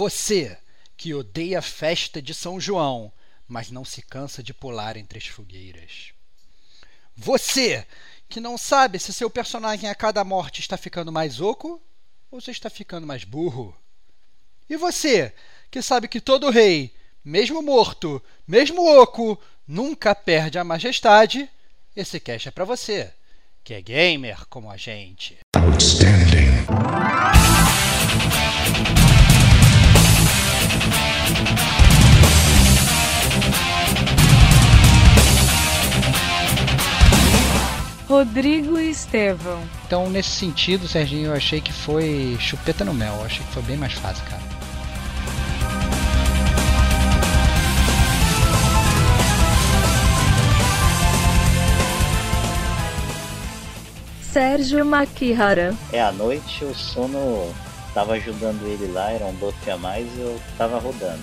Você que odeia a festa de São João, mas não se cansa de pular entre as fogueiras. Você que não sabe se seu personagem a cada morte está ficando mais oco ou se está ficando mais burro. E você que sabe que todo rei, mesmo morto, mesmo oco, nunca perde a majestade, esse cast é para você, que é gamer como a gente. Outstanding. Rodrigo e Estevão. Então, nesse sentido, Serginho, eu achei que foi chupeta no mel. Eu achei que foi bem mais fácil, cara. Sérgio Makihara. É, à noite o sono tava ajudando ele lá, era um buff a mais e eu tava rodando.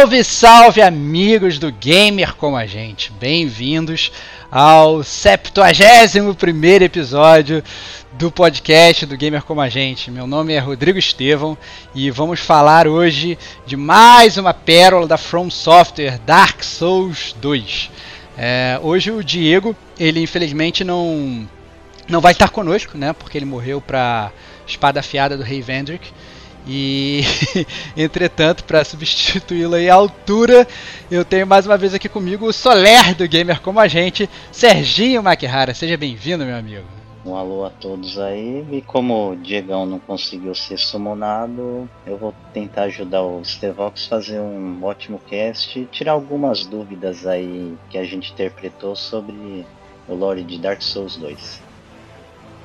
Salve, salve amigos do Gamer como a gente. Bem-vindos ao 71 primeiro episódio do podcast do Gamer como a gente. Meu nome é Rodrigo Estevão e vamos falar hoje de mais uma pérola da From Software, Dark Souls 2. É, hoje o Diego, ele infelizmente não não vai estar conosco, né? Porque ele morreu para espada afiada do Rei Vendrick. E, entretanto, para substituí-lo aí à altura, eu tenho mais uma vez aqui comigo o Soler do Gamer como a gente, Serginho Makihara. Seja bem-vindo, meu amigo. Um alô a todos aí. E como o Diegão não conseguiu ser summonado, eu vou tentar ajudar o Stevox a fazer um ótimo cast e tirar algumas dúvidas aí que a gente interpretou sobre o lore de Dark Souls 2.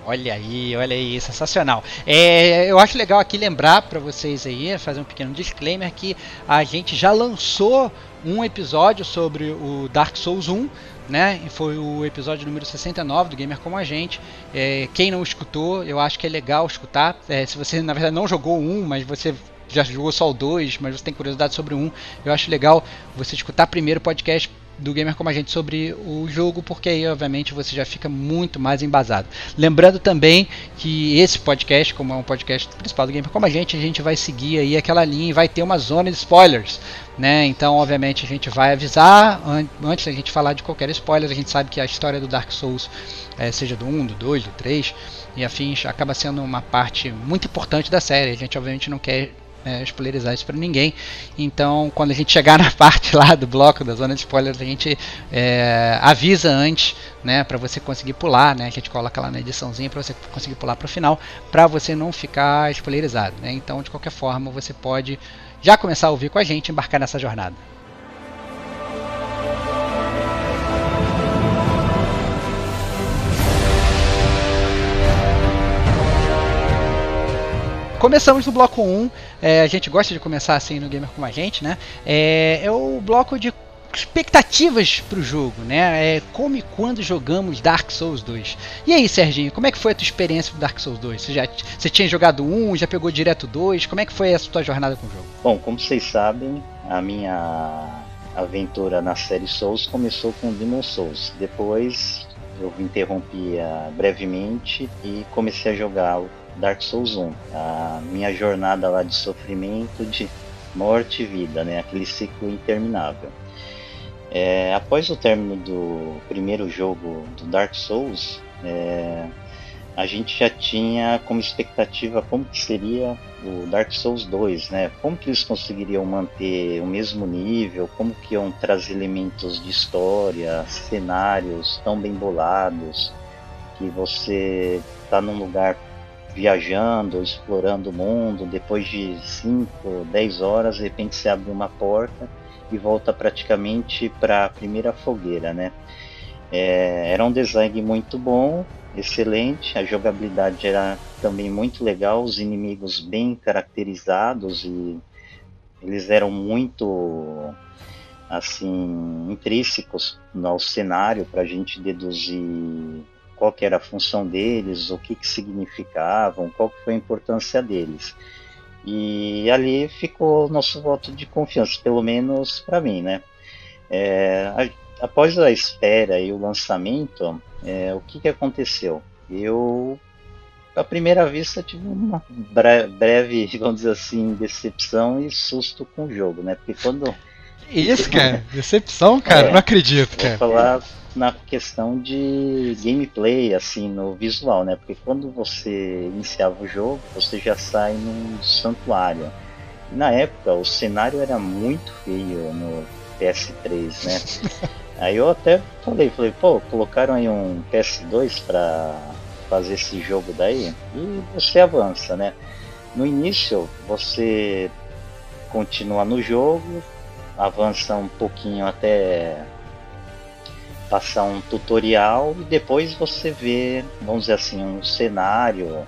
Olha aí, olha aí, sensacional. É, eu acho legal aqui lembrar para vocês aí, fazer um pequeno disclaimer que a gente já lançou um episódio sobre o Dark Souls 1, né? Foi o episódio número 69 do Gamer Como a Gente. É, quem não escutou, eu acho que é legal escutar. É, se você na verdade não jogou um, mas você já jogou só o 2, mas você tem curiosidade sobre um, eu acho legal você escutar primeiro o podcast do gamer como a gente sobre o jogo, porque aí obviamente você já fica muito mais embasado. Lembrando também que esse podcast, como é um podcast principal do gamer como a gente, a gente vai seguir aí aquela linha e vai ter uma zona de spoilers, né? Então, obviamente a gente vai avisar an antes da gente falar de qualquer spoiler, a gente sabe que a história do Dark Souls, é, seja do 1, do 2, do 3 e afins, acaba sendo uma parte muito importante da série. A gente obviamente não quer é, spoilerizar isso para ninguém. Então, quando a gente chegar na parte lá do bloco da zona de spoilers, a gente é, avisa antes, né, para você conseguir pular, né? A gente coloca lá na ediçãozinha para você conseguir pular para o final, para você não ficar spoilerizado, né? Então, de qualquer forma, você pode já começar a ouvir com a gente, embarcar nessa jornada. Começamos no bloco 1. É, a gente gosta de começar assim no Gamer com a gente, né? É, é o bloco de expectativas para o jogo, né? É como e quando jogamos Dark Souls 2. E aí, Serginho, como é que foi a tua experiência com Dark Souls 2? Você já você tinha jogado um, já pegou direto dois? Como é que foi a tua jornada com o jogo? Bom, como vocês sabem, a minha aventura na série Souls começou com Demon Souls. Depois eu interrompi brevemente e comecei a jogar Dark Souls 1. A minha jornada lá de sofrimento, de morte e vida, né? Aquele ciclo interminável. É, após o término do primeiro jogo do Dark Souls, é, a gente já tinha como expectativa como que seria o Dark Souls 2, né? Como que eles conseguiriam manter o mesmo nível, como que iam trazer elementos de história, cenários tão bem bolados, que você está num lugar viajando, explorando o mundo, depois de 5, 10 horas, de repente você abre uma porta e volta praticamente para a primeira fogueira, né? É, era um design muito bom, excelente, a jogabilidade era também muito legal, os inimigos bem caracterizados e eles eram muito assim intrínsecos ao cenário para a gente deduzir qual que era a função deles, o que, que significavam, qual que foi a importância deles. E ali ficou nosso voto de confiança, pelo menos para mim, né? É, a, após a espera e o lançamento, é, o que, que aconteceu? Eu, à primeira vista, tive uma breve, vamos dizer assim, decepção e susto com o jogo, né? Porque quando isso, cara? Decepção, cara? É, não acredito, cara. Vou falar na questão de gameplay, assim, no visual, né? Porque quando você iniciava o jogo, você já sai num santuário. E na época, o cenário era muito feio no PS3, né? aí eu até falei, falei, pô, colocaram aí um PS2 pra fazer esse jogo daí e você avança, né? No início, você continua no jogo, avança um pouquinho até passar um tutorial e depois você vê, vamos dizer assim, um cenário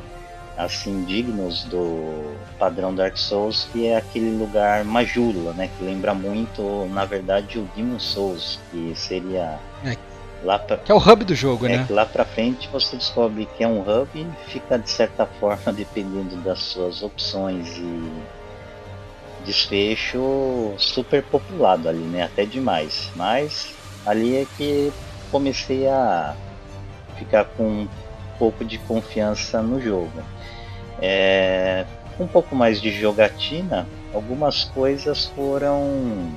assim dignos do padrão Dark Souls, que é aquele lugar Majula, né, que lembra muito, na verdade, o Demon Souls, que seria é. lá pra, que é o hub do jogo, é, né? Que lá para frente você descobre que é um hub e fica de certa forma dependendo das suas opções e desfecho super populado ali, né? Até demais. Mas ali é que comecei a ficar com um pouco de confiança no jogo. É, um pouco mais de jogatina, algumas coisas foram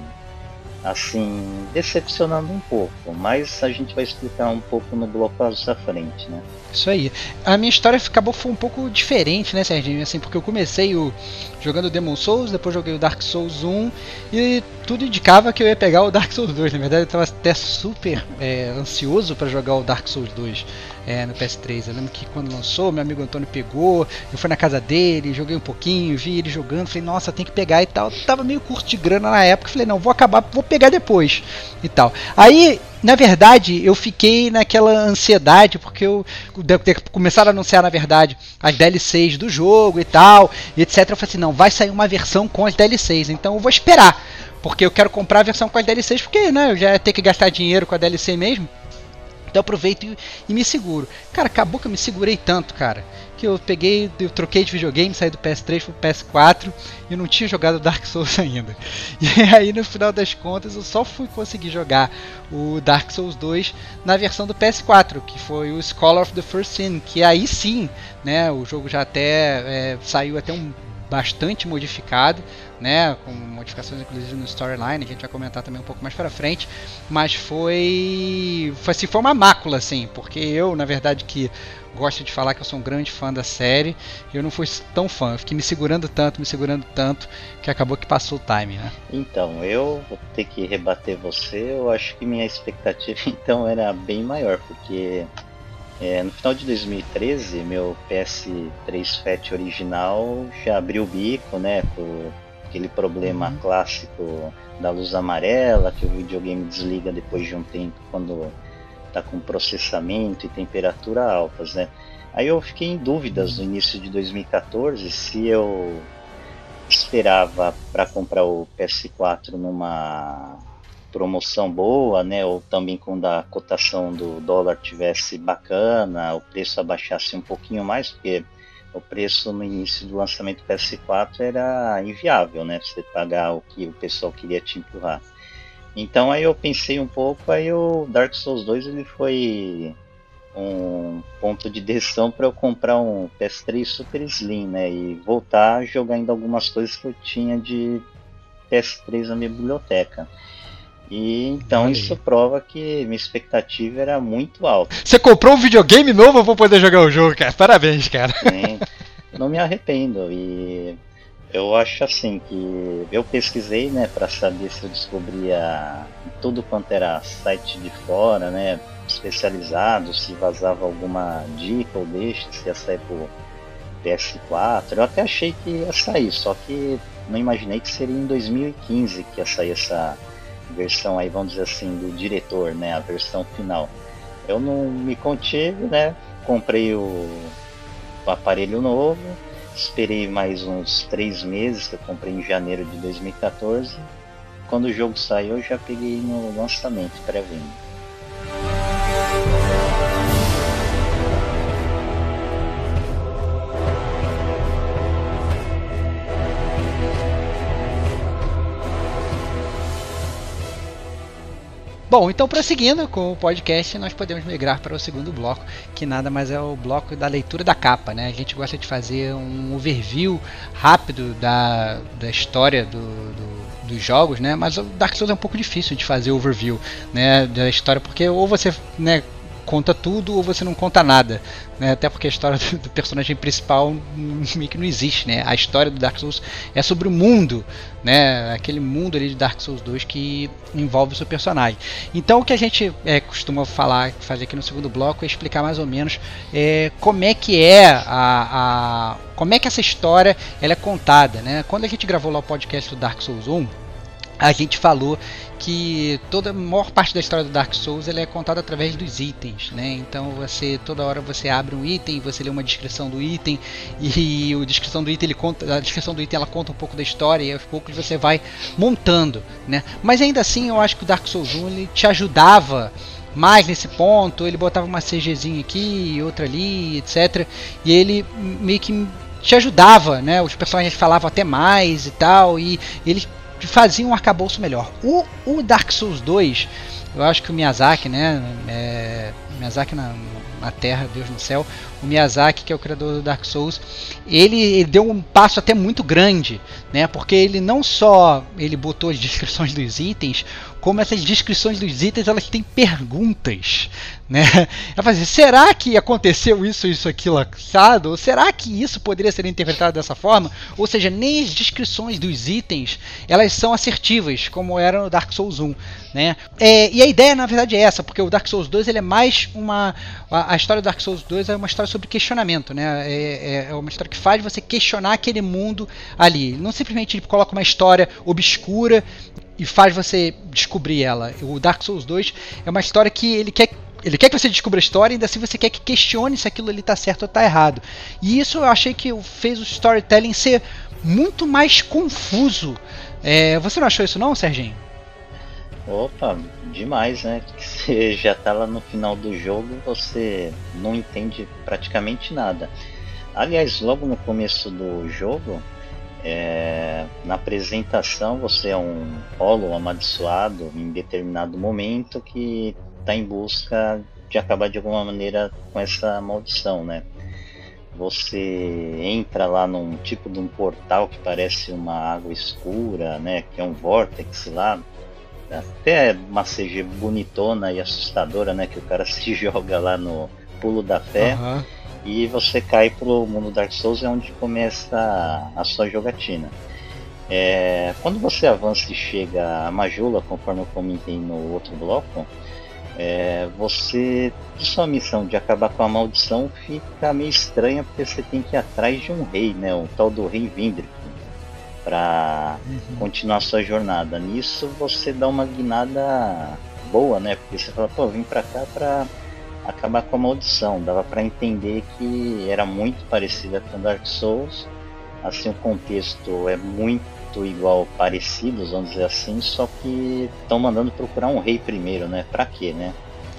assim decepcionando um pouco, mas a gente vai explicar um pouco no bloco à frente, né? Isso aí. A minha história acabou foi um pouco diferente, né, Serginho? Assim, porque eu comecei o jogando Demon Souls, depois joguei o Dark Souls 1 e tudo indicava que eu ia pegar o Dark Souls 2. Na verdade, eu estava até super é, ansioso para jogar o Dark Souls 2 é, no PS3. Eu lembro que quando lançou, meu amigo Antônio pegou, eu fui na casa dele, joguei um pouquinho, vi ele jogando, falei, nossa, tem que pegar e tal. Eu tava meio curto de grana na época, falei, não, vou acabar, vou pegar depois e tal. Aí na verdade, eu fiquei naquela ansiedade, porque eu ter começado a anunciar, na verdade, as DLCs do jogo e tal, e etc. Eu falei assim, não, vai sair uma versão com as DLCs, então eu vou esperar. Porque eu quero comprar a versão com as DLCs, porque né, eu já ia ter que gastar dinheiro com a DLC mesmo. Então aproveito e, e, me seguro. Cara, acabou que eu me segurei tanto, cara, que eu peguei, eu troquei de videogame, saí do PS3 pro PS4 e eu não tinha jogado Dark Souls ainda. E aí no final das contas eu só fui conseguir jogar o Dark Souls 2 na versão do PS4, que foi o Scholar of the First Sin, que aí sim, né, o jogo já até é, saiu até um bastante modificado, né, com modificações inclusive no storyline, a gente vai comentar também um pouco mais para frente, mas foi foi assim, foi uma mácula assim, porque eu, na verdade que gosto de falar que eu sou um grande fã da série, eu não fui tão fã, eu fiquei me segurando tanto, me segurando tanto, que acabou que passou o time, né? Então, eu vou ter que rebater você, eu acho que minha expectativa então era bem maior, porque é, no final de 2013, meu PS3 Fat original já abriu o bico, né? Por aquele problema uhum. clássico da luz amarela, que o videogame desliga depois de um tempo quando está com processamento e temperatura altas, né? Aí eu fiquei em dúvidas no início de 2014 se eu esperava para comprar o PS4 numa promoção boa, né, ou também quando a cotação do dólar tivesse bacana, o preço abaixasse um pouquinho mais, porque o preço no início do lançamento do PS4 era inviável, né, você pagar o que o pessoal queria te empurrar. Então aí eu pensei um pouco, aí o Dark Souls 2 ele foi um ponto de decisão para eu comprar um PS3 Super Slim, né, e voltar a jogar ainda algumas coisas que eu tinha de PS3 na minha biblioteca. E então isso prova que minha expectativa era muito alta. Você comprou um videogame novo para poder jogar o jogo, cara? Parabéns, cara. Sim, não me arrependo. E eu acho assim que eu pesquisei, né, para saber se eu descobria tudo quanto era site de fora, né, especializado, se vazava alguma dica ou deixa, se ia sair pro PS4. Eu até achei que ia sair, só que não imaginei que seria em 2015 que ia sair essa versão aí, vamos dizer assim, do diretor, né, a versão final. eu não me contive, né? Comprei o, o aparelho novo, esperei mais uns três meses, que eu comprei em janeiro de 2014. Quando o jogo saiu, eu já peguei no lançamento, pré-venda. Bom, então prosseguindo com o podcast, nós podemos migrar para o segundo bloco, que nada mais é o bloco da leitura da capa, né? A gente gosta de fazer um overview rápido da, da história do, do, dos jogos, né? Mas o Dark Souls é um pouco difícil de fazer overview, né? Da história, porque ou você, né? Conta tudo ou você não conta nada. Né? Até porque a história do, personagem principal meio que não existe. Né? A história do Dark Souls é sobre o mundo, né? aquele mundo ali de Dark Souls 2 que envolve o seu personagem. Então o que a gente é, costuma falar, fazer aqui no segundo bloco é explicar mais ou menos é, como é que é a, a, como é que essa história ela é contada. Né? Quando a gente gravou lá o podcast do Dark Souls 1, a gente falou que toda a maior parte da história do Dark Souls ele é contada através dos itens, né? Então você toda hora você abre um item, você lê uma descrição do item e a descrição do item ele conta, a descrição do item ela conta um pouco da história e aos poucos você vai montando, né? Mas ainda assim eu acho que o Dark Souls 1 ele te ajudava mais nesse ponto, ele botava uma CGzinha aqui, outra ali, etc. E ele meio que te ajudava, né? Os personagens falavam até mais e tal, e ele fazia um arcabouço melhor. O, o Dark Souls 2, eu acho que o Miyazaki, né? É, Miyazaki na, na Terra, Deus no céu, o Miyazaki, que é o criador do Dark Souls, ele, ele, deu um passo até muito grande, né? Porque ele não só ele botou as descrições dos itens, como essas descrições dos itens elas têm perguntas, né? Ela fala assim, será que aconteceu isso, isso, aquilo, assado? Ou será que isso poderia ser interpretado dessa forma? Ou seja, nem as descrições dos itens elas são assertivas, como era no Dark Souls 1, né? É, e a ideia na verdade é essa, porque o Dark Souls 2 ele é mais uma a, a história do Dark Souls 2 é uma história sobre questionamento, né? É, é, é, uma história que faz você questionar aquele mundo ali. Não simplesmente ele coloca uma história obscura e faz você descobrir ela. O Dark Souls 2 é uma história que ele quer ele quer que você descubra a história ainda assim você quer que questione se aquilo ali está certo ou está errado. E isso eu achei que fez o storytelling ser muito mais confuso. É, você não achou isso não, Serginho? Opa, demais, né? Você já tá lá no final do jogo você não entende praticamente nada. Aliás, logo no começo do jogo, é, na apresentação você é um polo amaldiçoado em determinado momento que está em busca de acabar de alguma maneira com essa maldição, né? Você entra lá num tipo de um portal que parece uma água escura, né? Que é um vórtex lá, até uma CG bonitona e assustadora, né? Que o cara se joga lá no pulo da fé. Uhum. E você cai pro mundo Dark Souls, é onde começa a, sua jogatina. É, quando você avança e chega a Majula, conforme eu comentei no outro bloco, é, você, sua missão de acabar com a maldição fica meio estranha porque você tem que ir atrás de um rei, né, o tal do rei Vindrick para uhum. continuar sua jornada. Nisso você dá uma guinada boa, né? Porque você fala, pô, vim pra cá pra acabar com a maldição. Dava para entender que era muito parecida com Dark Souls. Assim, o contexto é muito igual, parecidos, vamos dizer assim, só que estão mandando procurar um rei primeiro, né? Pra quê, né?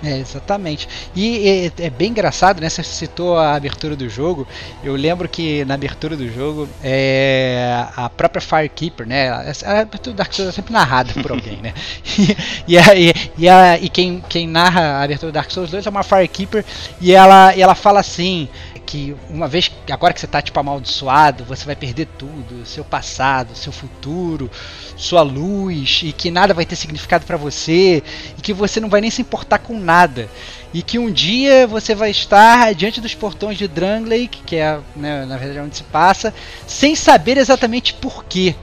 É, exatamente. E é, é, bem engraçado, né? Você citou a abertura do jogo. Eu lembro que na abertura do jogo, é, a própria Firekeeper, né? A abertura do Dark Souls é sempre narrada por alguém, né? E, e, e, a, e quem, quem narra a abertura do Dark Souls 2 é uma Firekeeper e ela, e ela fala assim: que uma vez agora que você está tipo amaldiçoado, você vai perder tudo, seu passado, seu futuro, sua luz e que nada vai ter significado para você e que você não vai nem se importar com nada e que um dia você vai estar diante dos portões de Drangleic, que é né, na verdade onde se passa, sem saber exatamente porquê.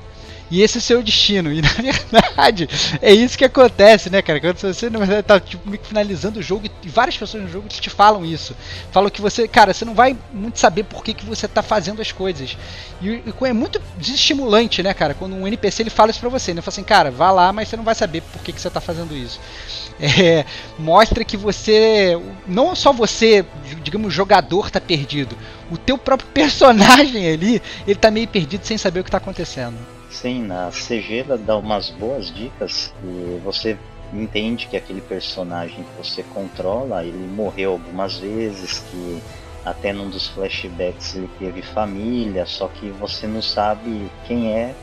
E esse é o seu destino. E na verdade, é isso que acontece, né, cara? Quando você na verdade tá tipo, finalizando o jogo e várias pessoas no jogo te falam isso. Falam que você, cara, você não vai muito saber por que, que você tá fazendo as coisas. E, e é muito desestimulante, né, cara? Quando um NPC ele fala isso pra você, né? Fala assim, cara, vá lá, mas você não vai saber por que, que você tá fazendo isso. É, mostra que você, não só você, digamos, jogador tá perdido, o teu próprio personagem ali, ele tá meio perdido sem saber o que tá acontecendo. Sim, na CG dá umas boas dicas e você entende que aquele personagem que você controla, ele morreu algumas vezes, que até num dos flashbacks ele teve família, só que você não sabe quem é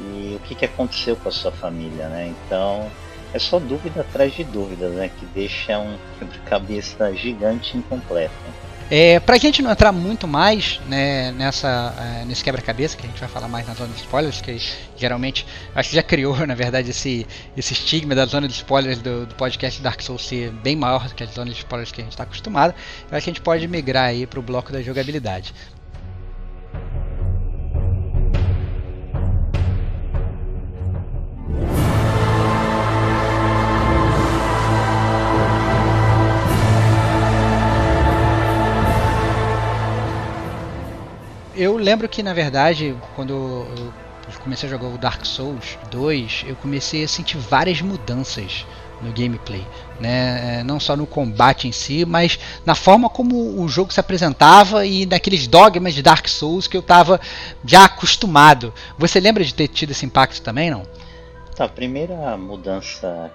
e o que, que aconteceu com a sua família, né? Então é só dúvida atrás de dúvida, né? Que deixa um quebra-cabeça gigante incompleto. É, pra gente não entrar muito mais né, nessa, é, nesse quebra-cabeça, que a gente vai falar mais na zona de spoilers, que geralmente acho que já criou, na verdade, esse, esse estigma da zona de spoilers do, do podcast Dark Souls ser bem maior do que a zona de spoilers que a gente está acostumado. Eu acho que a gente pode migrar aí para o bloco da jogabilidade. Eu lembro que na verdade, quando eu comecei a jogar o Dark Souls 2, eu comecei a sentir várias mudanças no gameplay, né? É, não só no combate em si, mas na forma como o jogo se apresentava e naqueles dogmas de Dark Souls que eu estava já acostumado. Você lembra de ter tido esse impacto também, não? Tá, a primeira mudança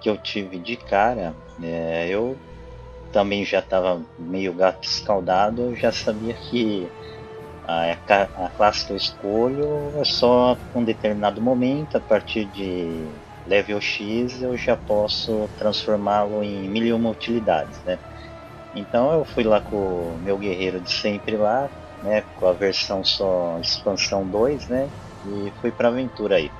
que eu tive de cara, é, eu também já estava meio gato escaldado, eu já sabia que a, classe que eu escolho é só um determinado momento, a partir de level X eu já posso transformá-lo em mil e uma utilidades, né? Então eu fui lá com o meu guerreiro de sempre lá, né, com a versão só expansão 2, né, e fui para aventura aí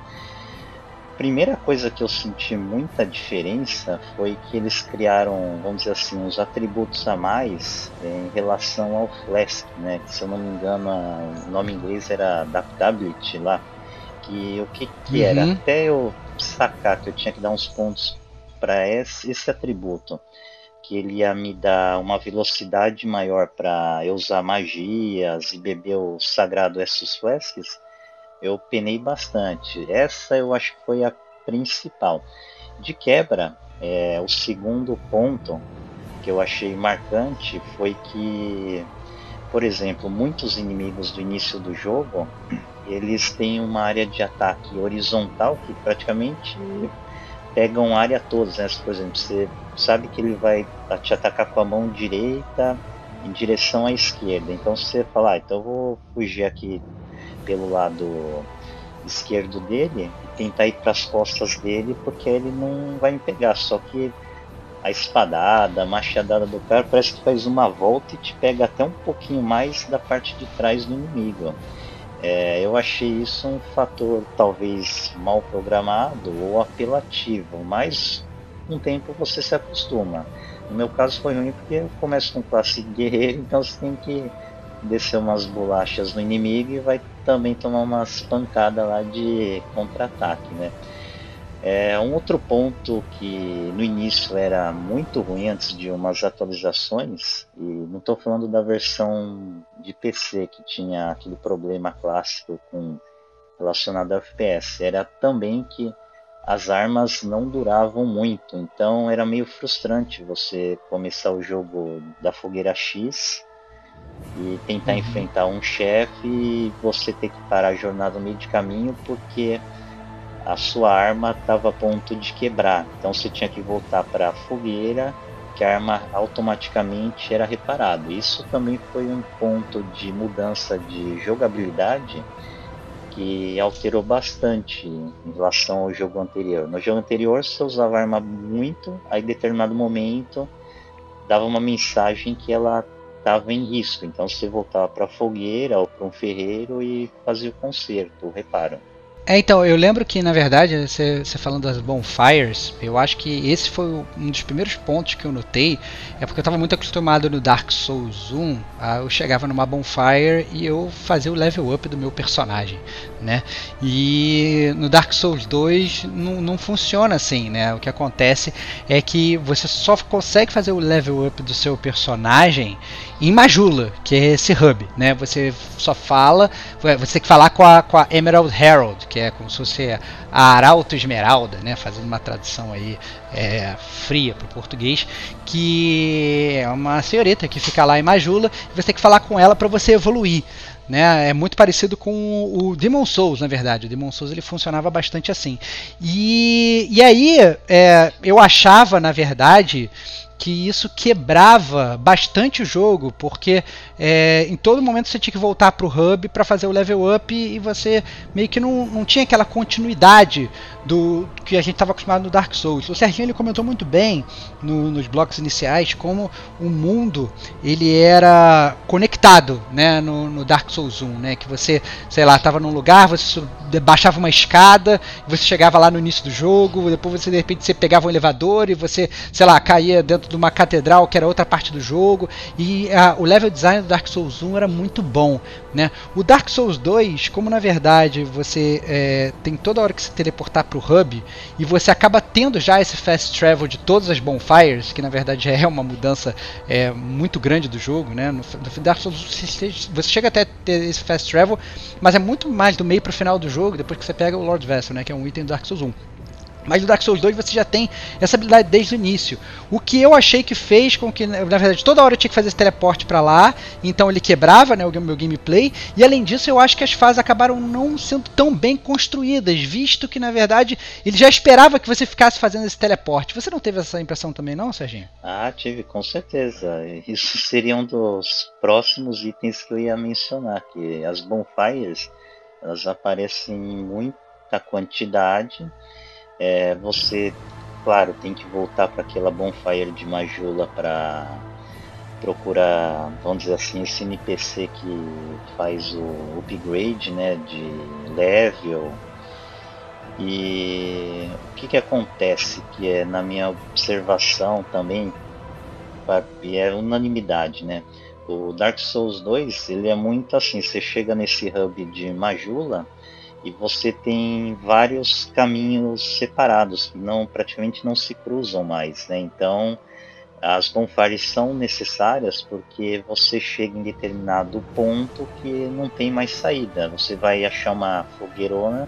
primeira coisa que eu senti muita diferença foi que eles criaram, vamos dizer assim, uns atributos a mais em relação ao Flask, né? Que, se eu não me engano, o nome inglês era Adaptability lá. Que o que, que uhum. era? Até eu sacar que eu tinha que dar uns pontos para esse, esse atributo que ele ia me dar uma velocidade maior para eu usar magias e beber o sagrado Essus Flasks, eu penei bastante. Essa eu acho que foi a principal. De quebra, é, o segundo ponto que eu achei marcante foi que, por exemplo, muitos inimigos do início do jogo eles têm uma área de ataque horizontal que praticamente pegam área toda. Né? Por exemplo, você sabe que ele vai te atacar com a mão direita em direção à esquerda. Então, você falar, ah, então eu vou fugir aqui pelo lado esquerdo dele e tentar ir para as costas dele porque ele não vai me pegar. Só que a espadada, a machadada do cara parece que faz uma volta e te pega até um pouquinho mais da parte de trás do inimigo. É, eu achei isso um fator talvez mal programado ou apelativo, mas com um tempo você se acostuma. No meu caso foi ruim porque eu começo com classe guerreiro, então você tem que descer umas bolachas no inimigo e vai também tomar umas pancadas lá de contra-ataque, né? É, um outro ponto que no início era muito ruim antes de umas atualizações, e não estou falando da versão de PC que tinha aquele problema clássico com relacionado a FPS, era também que as armas não duravam muito, então era meio frustrante você começar o jogo da fogueira X e tentar uhum. enfrentar um chefe e você ter que parar a jornada no meio de caminho porque a sua arma estava a ponto de quebrar. Então você tinha que voltar para a fogueira, que a arma automaticamente era reparada. Isso também foi um ponto de mudança de jogabilidade que alterou bastante em relação ao jogo anterior. No jogo anterior você usava a arma muito, aí em determinado momento dava uma mensagem que ela estava em risco. Então você voltava para a fogueira ou para um ferreiro e fazia o conserto, o reparo. É, então, eu lembro que, na verdade, você, você falando das bonfires, eu acho que esse foi um dos primeiros pontos que eu notei, é porque eu estava muito acostumado no Dark Souls 1, a, eu chegava numa bonfire e eu fazia o level up do meu personagem, né? E no Dark Souls 2 não, não funciona assim, né? O que acontece é que você só consegue fazer o level up do seu personagem em Majula, que é esse hub, né? Você só fala, você tem que falar com a, com a Emerald Herald, que é como se fosse a Arauto Esmeralda, né? Fazendo uma tradução aí é, fria para o português, que é uma senhorita que fica lá em Majula, e você tem que falar com ela para você evoluir. Né, é muito parecido com o Demon Souls, na verdade. O Demon Souls ele funcionava bastante assim. E, e aí é, eu achava, na verdade, que isso quebrava bastante o jogo, porque é, em todo momento você tinha que voltar para o hub para fazer o level up e você meio que não, não tinha aquela continuidade do que a gente estava acostumado no Dark Souls. O Serginho ele comentou muito bem no, nos blocos iniciais como o mundo ele era conectado né, no, no, Dark Souls 1, né, que você, sei lá, estava num lugar, você baixava uma escada, você chegava lá no início do jogo, depois você de repente você pegava um elevador e você, sei lá, caía dentro de uma catedral que era outra parte do jogo e a, o level design do Dark Souls 1 era muito bom, né? O Dark Souls 2, como na verdade você é, tem toda hora que se teleportar para o hub e você acaba tendo já esse fast travel de todas as bonfires, que na verdade é uma mudança é, muito grande do jogo, né? No, no Dark Souls você chega até ter esse fast travel, mas é muito mais do meio para o final do jogo depois que você pega o Lord Vessel, né? Que é um item do Dark Souls 1. Mas no Dark Souls 2 você já tem essa habilidade desde o início. O que eu achei que fez com que, na verdade, toda hora eu tinha que fazer esse teleporte para lá, então ele quebrava né, o meu gameplay. E além disso, eu acho que as fases acabaram não sendo tão bem construídas, visto que, na verdade, ele já esperava que você ficasse fazendo esse teleporte. Você não teve essa impressão também, não, Serginho? Ah, tive, com certeza. Isso seria um dos próximos itens que eu ia mencionar, que as bonfires elas aparecem em muita quantidade é, você, claro, tem que voltar para aquela bonfire de Majula para procurar, vamos dizer assim, esse NPC que faz o upgrade, né, de level. E o que, que acontece, que é na minha observação também, e é unanimidade, né? O Dark Souls 2, ele é muito assim, você chega nesse hub de Majula, e você tem vários caminhos separados que não praticamente não se cruzam mais, né? Então as bonfires são necessárias porque você chega em determinado ponto que não tem mais saída. Você vai achar uma fogueirona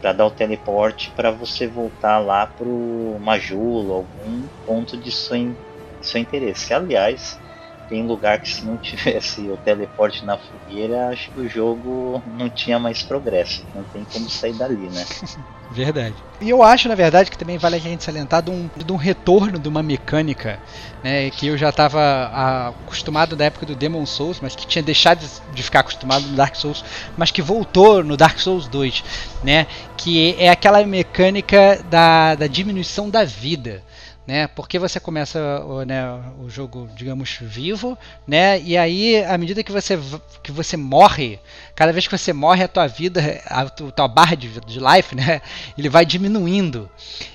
para dar o teleporte para você voltar lá pro Majulo, algum ponto de seu, seu interesse. Aliás, tem lugar que se não tivesse o teleporte na fogueira, acho que o jogo não tinha mais progresso. Não tem como sair dali, né? Verdade. E eu acho, na verdade, que também vale a gente salientar de um, de um retorno de uma mecânica, né, que eu já estava acostumado da época do Demon Souls, mas que tinha deixado de ficar acostumado no Dark Souls, mas que voltou no Dark Souls 2, né, que é aquela mecânica da, da diminuição da vida né? Porque você começa o, né, o jogo, digamos, vivo, né? E aí, à medida que você, que você morre, cada vez que você morre, a tua vida, a tua barra de, de life, né? Ele vai diminuindo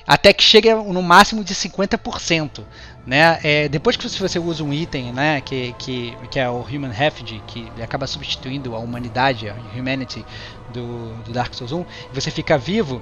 até que chega no máximo de 50%. Né? É, depois que você, usa um item, né, que, que, que é o Human Refugee, que acaba substituindo a humanidade, a humanity do, do Dark Souls 1, você fica vivo,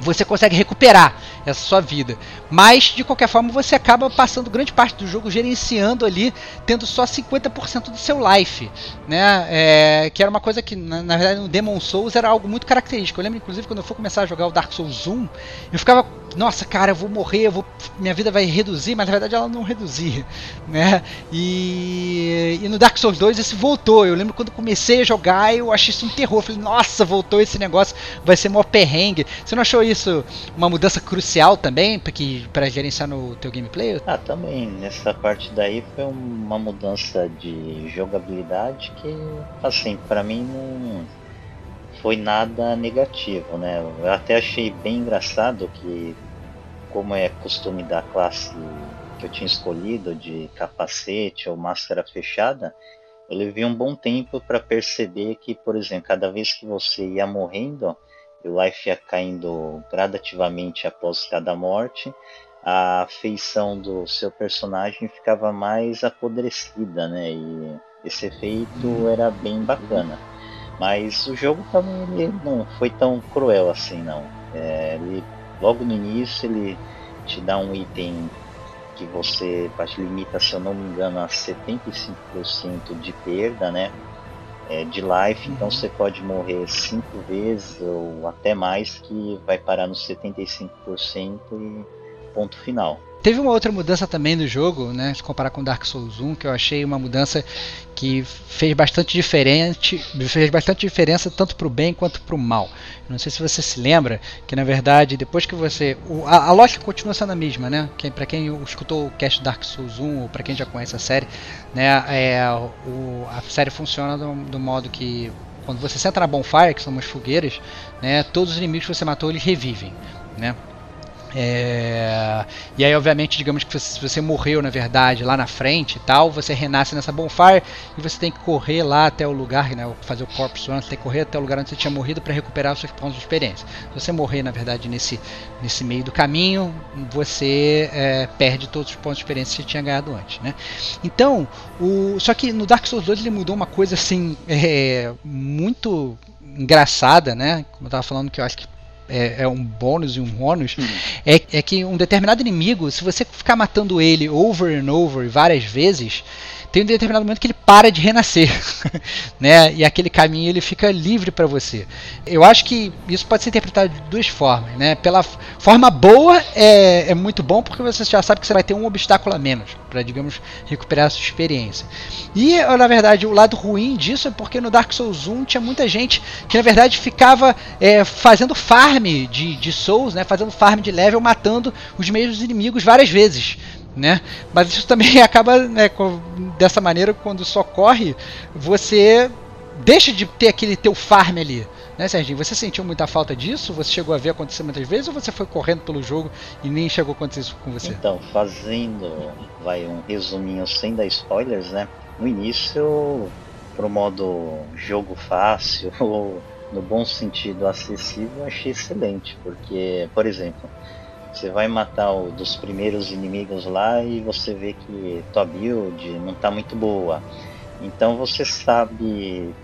você consegue recuperar essa sua vida. Mas, de qualquer forma, você acaba passando grande parte do jogo gerenciando ali, tendo só 50% do seu life. Né? É, que era uma coisa que, na, na, verdade, no Demon Souls era algo muito característico. Eu lembro, inclusive, quando eu for começar a jogar o Dark Souls 1, eu ficava, nossa, cara, eu vou morrer, eu vou, minha vida vai reduzir, mas na verdade ela não reduzia. Né? E, e no Dark Souls 2 isso voltou. Eu lembro quando comecei a jogar, eu achei isso um terror. Falei, nossa, voltou esse negócio, vai ser mó perrengue. Você não achou isso uma mudança crucial também para gerenciar no teu gameplay? Ah, também. Nessa parte daí foi uma mudança de jogabilidade que, assim, para mim não foi nada negativo, né? Eu até achei bem engraçado que, como é costume da classe que eu tinha escolhido de capacete ou máscara fechada, eu levei um bom tempo para perceber que, por exemplo, cada vez que você ia morrendo, o life ia caindo gradativamente após cada morte, a feição do seu personagem ficava mais apodrecida, né? E esse efeito era bem bacana. Mas o jogo também ele não foi tão cruel assim, não. É, ele, logo no início ele te dá um item que você limita, se eu não me engano, a 75% de perda, né? É, de life, então uhum. você pode morrer cinco vezes ou até mais, que vai parar nos 75% e ponto final. Teve uma outra mudança também no jogo, né? Se comparar com Dark Souls 1, que eu achei uma mudança que fez bastante diferente, fez bastante diferença tanto para o bem quanto para o mal. Não sei se você se lembra que na verdade depois que você, o, a, a, lógica continua sendo a mesma, né? Para quem escutou o cast Dark Souls 1 ou para quem já conhece a série, né? É, o, a série funciona do, do modo que quando você senta na bonfire, que são umas fogueiras, né? Todos os inimigos que você matou eles revivem, né? É... E aí, obviamente, digamos que se você morreu, na verdade, lá na frente e tal, você renasce nessa bonfire e você tem que correr lá até o lugar, né, fazer o corpse run, você tem que correr até o lugar onde você tinha morrido para recuperar os seus pontos de experiência. Se você morrer, na verdade, nesse, nesse meio do caminho, você é, perde todos os pontos de experiência que você tinha ganhado antes, né? Então, o... só que no Dark Souls 2 ele mudou uma coisa assim, é, muito engraçada, né? Como eu estava falando que eu acho que é, é, um bônus e um ônus, uhum. é, é que um determinado inimigo, se você ficar matando ele over and over várias vezes, tem um determinado momento que ele para de renascer, né? E aquele caminho ele fica livre para você. Eu acho que isso pode ser interpretado de duas formas, né? Pela forma boa é, é muito bom porque você já sabe que você vai ter um obstáculo a menos para, digamos, recuperar a sua experiência. E na verdade o lado ruim disso é porque no Dark Souls 1 tinha muita gente que na verdade ficava é, fazendo farm de, de Souls, né? Fazendo farm de level, matando os mesmos inimigos várias vezes né? Mas isso também acaba né, dessa maneira quando isso ocorre, você deixa de ter aquele teu farm ali. Né, Serginho? Você sentiu muita falta disso? Você chegou a ver acontecer muitas vezes ou você foi correndo pelo jogo e nem chegou a acontecer isso com você? Então, fazendo vai um resuminho sem dar spoilers, né? No início, pro modo jogo fácil no bom sentido acessível, achei excelente, porque, por exemplo, você vai matar o dos primeiros inimigos lá e você vê que tua build não está muito boa. Então você sabe.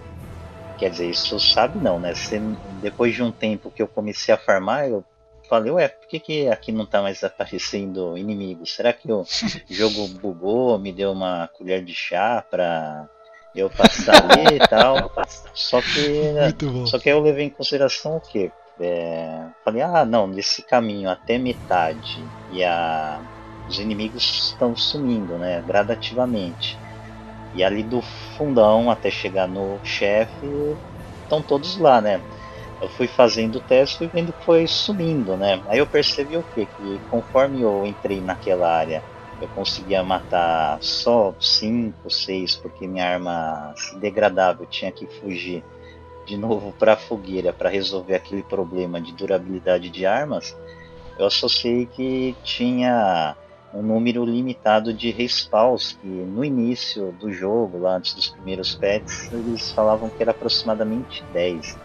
Quer dizer, isso sabe não, né? Você, depois de um tempo que eu comecei a farmar, eu falei, ué, por que, que aqui não está mais aparecendo inimigos? Será que o jogo bugou, me deu uma colher de chá para eu passar ali e tal? Só que, só que eu levei em consideração o quê? É, falei, ah, não, nesse caminho até metade e a, os inimigos estão sumindo, né, gradativamente. E ali do fundão até chegar no chefe, estão todos lá, né. Eu fui fazendo o teste e vendo que foi sumindo, né. Aí eu percebi o quê? Que conforme eu entrei naquela área, eu conseguia matar só 5, 6, porque minha arma se degradava, eu tinha que fugir de novo para a fogueira para resolver aquele problema de durabilidade de armas, eu associei que tinha um número limitado de respawns, que no início do jogo, lá antes dos primeiros pets, eles falavam que era aproximadamente 10.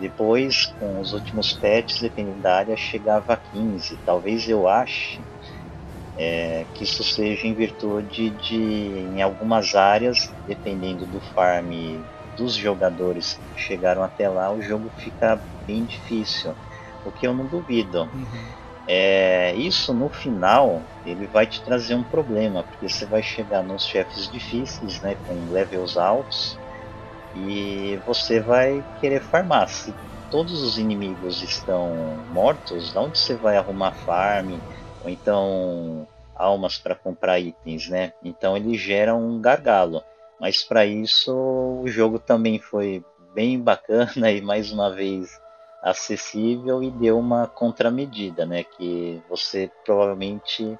Depois, com os últimos pets, dependendo da área, chegava a 15. Talvez eu ache é, que isso seja em virtude de, em algumas áreas, dependendo do farm dos jogadores chegaram até lá, o jogo fica bem difícil. O que eu não duvido. Uhum. É, isso no final ele vai te trazer um problema, porque você vai chegar nos chefes difíceis, né, com levels altos, e você vai querer farmar. Se todos os inimigos estão mortos, onde você vai arrumar farm? Ou então almas para comprar itens, né? Então ele gera um gargalo. Mas para isso o jogo também foi bem bacana e mais uma vez acessível e deu uma contramedida, né? Que você provavelmente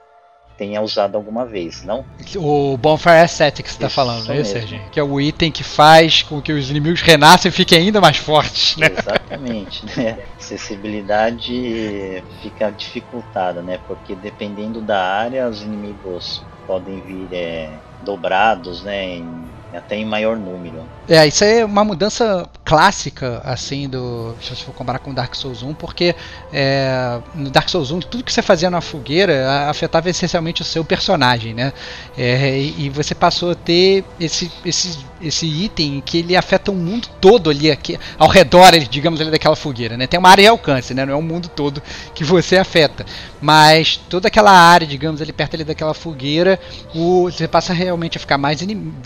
tenha usado alguma vez, não? O Bonfire Ascetic que você está falando, né, Serginho? Que é o item que faz com que os inimigos renasçam e fiquem ainda mais fortes, né? Exatamente, né? Acessibilidade fica dificultada, né? Porque dependendo da área, os inimigos podem vir é, dobrados, né, em até em maior número. É, isso é uma mudança clássica, assim, do. Se você for comparar com Dark Souls 1, porque é, no Dark Souls 1, tudo que você fazia na fogueira afetava essencialmente o seu personagem, né? É, e, e, você passou a ter esse, esse, esse item que ele afeta o mundo todo ali, aqui, ao redor, digamos, ali daquela fogueira, né? Tem uma área de alcance, né? Não é o mundo todo que você afeta. Mas toda aquela área, digamos, ali perto ali daquela fogueira, o, você passa realmente a ficar mais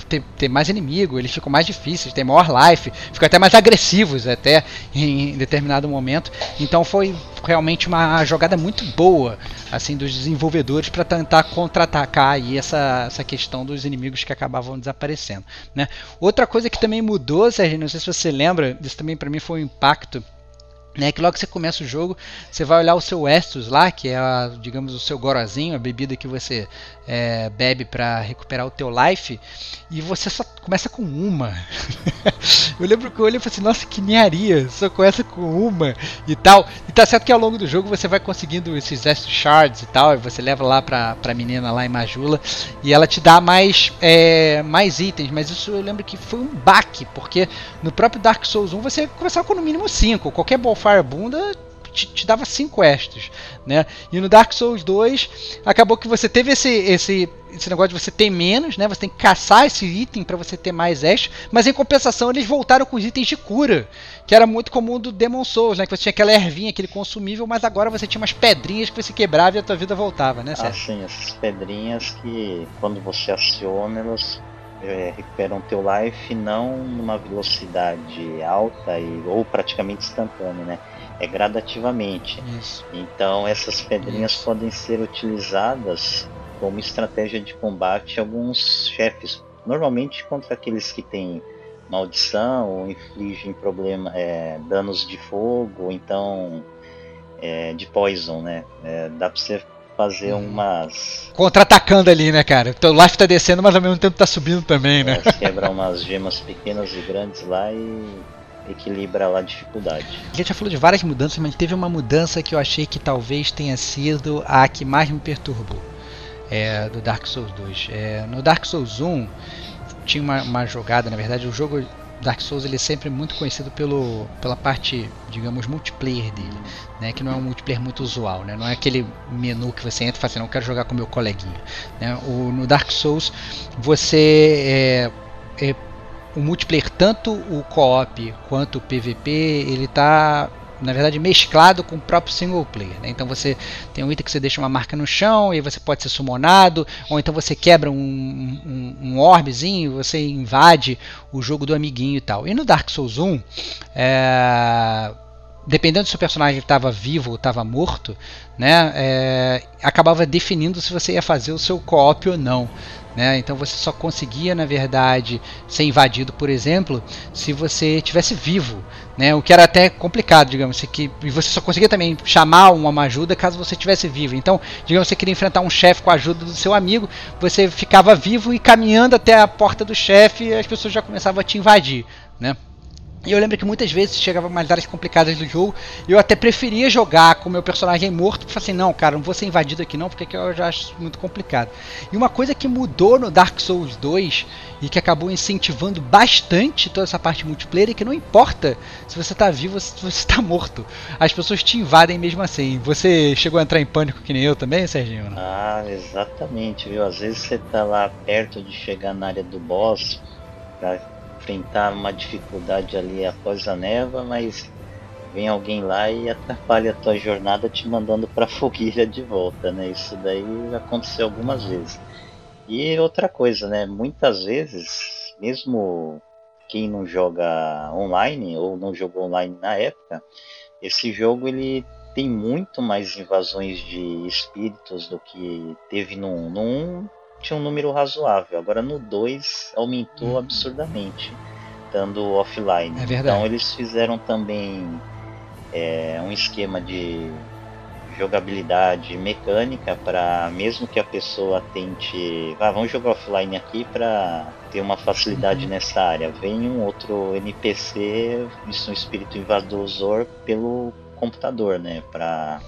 ter, ter mais inimigo, eles ficam mais difíceis, tem maior life, ficam até mais agressivos até em, determinado momento. Então foi realmente uma jogada muito boa assim dos desenvolvedores para tentar contra-atacar aí essa, essa questão dos inimigos que acabavam desaparecendo, né? Outra coisa que também mudou, Sérgio, não sei se você lembra, isso também para mim foi um impacto né, que logo que você começa o jogo, você vai olhar o seu Estus lá, que é, a, digamos, o seu gorozinho, a bebida que você é, bebe para recuperar o teu life, e você só começa com uma. eu lembro que eu olhei e falei assim, nossa, que ninharia, só começa com uma e tal. E tá certo que ao longo do jogo você vai conseguindo esses Estus Shards e tal, e você leva lá pra, pra menina lá em Majula, e ela te dá mais, é, mais itens, mas isso eu lembro que foi um baque, porque no próprio Dark Souls 1 você começava com no mínimo 5, qualquer Bonfire Bunda te, te dava 5 estos, né? E no Dark Souls 2 acabou que você teve esse, esse, esse negócio de você ter menos, né? Você tem que caçar esse item para você ter mais estos, mas em compensação eles voltaram com os itens de cura, que era muito comum do Demon Souls, né? Que você tinha aquela ervinha, aquele consumível, mas agora você tinha umas pedrinhas que você quebrava e a tua vida voltava, né? Sérgio? Ah, sim, essas pedrinhas que quando você aciona elas é, recuperam teu life não numa velocidade alta e, ou praticamente instantânea, né? é gradativamente. Isso. Então essas pedrinhas Isso. podem ser utilizadas como estratégia de combate a alguns chefes, normalmente contra aqueles que têm maldição ou infligem problema, é, danos de fogo, ou então é, de poison, né? É, dá pra você fazer hum. umas. Contra-atacando ali, né, cara? Teu life tá descendo, mas ao mesmo tempo tá subindo também, né? É, quebra umas gemas pequenas e grandes lá e equilibra lá a dificuldade. A gente já falou de várias mudanças, mas teve uma mudança que eu achei que talvez tenha sido a que mais me perturbou é, do Dark Souls 2. É, no Dark Souls 1 tinha uma, uma, jogada, na verdade, o jogo Dark Souls ele é sempre muito conhecido pelo, pela parte, digamos, multiplayer dele, né? Que não é um multiplayer muito usual, né? Não é aquele menu que você entra e fala assim, não quero jogar com meu coleguinha. Né? O, no Dark Souls você é, é o multiplayer, tanto o co-op quanto o PVP, ele está na verdade mesclado com o próprio single player. Né? Então você tem um item que você deixa uma marca no chão e você pode ser summonado, ou então você quebra um, um, um orbzinho, você invade o jogo do amiguinho e tal. E no Dark Souls 1, é, dependendo se o personagem estava vivo ou estava morto, né, é, acabava definindo se você ia fazer o seu co-op ou não. Né? Então você só conseguia, na verdade, ser invadido, por exemplo, se você tivesse vivo, né? O que era até complicado, digamos, que e você só conseguia também chamar uma ajuda caso você tivesse vivo. Então, digamos, você queria enfrentar um chefe com a ajuda do seu amigo, você ficava vivo e caminhando até a porta do chefe, as pessoas já começavam a te invadir, né? E eu lembro que muitas vezes chegava mais áreas complicadas do jogo, e eu até preferia jogar com o meu personagem morto, porque assim, não, cara, não vou ser invadido aqui não, porque eu já acho muito complicado. E uma coisa que mudou no Dark Souls 2 e que acabou incentivando bastante toda essa parte multiplayer é que não importa se você está vivo ou se você está morto. As pessoas te invadem mesmo assim. Você chegou a entrar em pânico que nem eu também, Serginho? Ah, exatamente, viu? Às vezes você tá lá perto de chegar na área do boss, enfrentar uma dificuldade ali após a neva, mas vem alguém lá e atrapalha a tua jornada te mandando para fogueira de volta, né? Isso daí aconteceu algumas vezes. E outra coisa, né? Muitas vezes, mesmo quem não joga online ou não jogou online na época, esse jogo ele tem muito mais invasões de espíritos do que teve no 1. No 1 tinha um número razoável. Agora no 2 aumentou uhum. absurdamente, estando offline. É então eles fizeram também é, um esquema de jogabilidade mecânica para mesmo que a pessoa tente, ah, vamos jogar offline aqui para ter uma facilidade uhum. nessa área. Vem um outro NPC, isso um espírito invasor pelo computador, né, para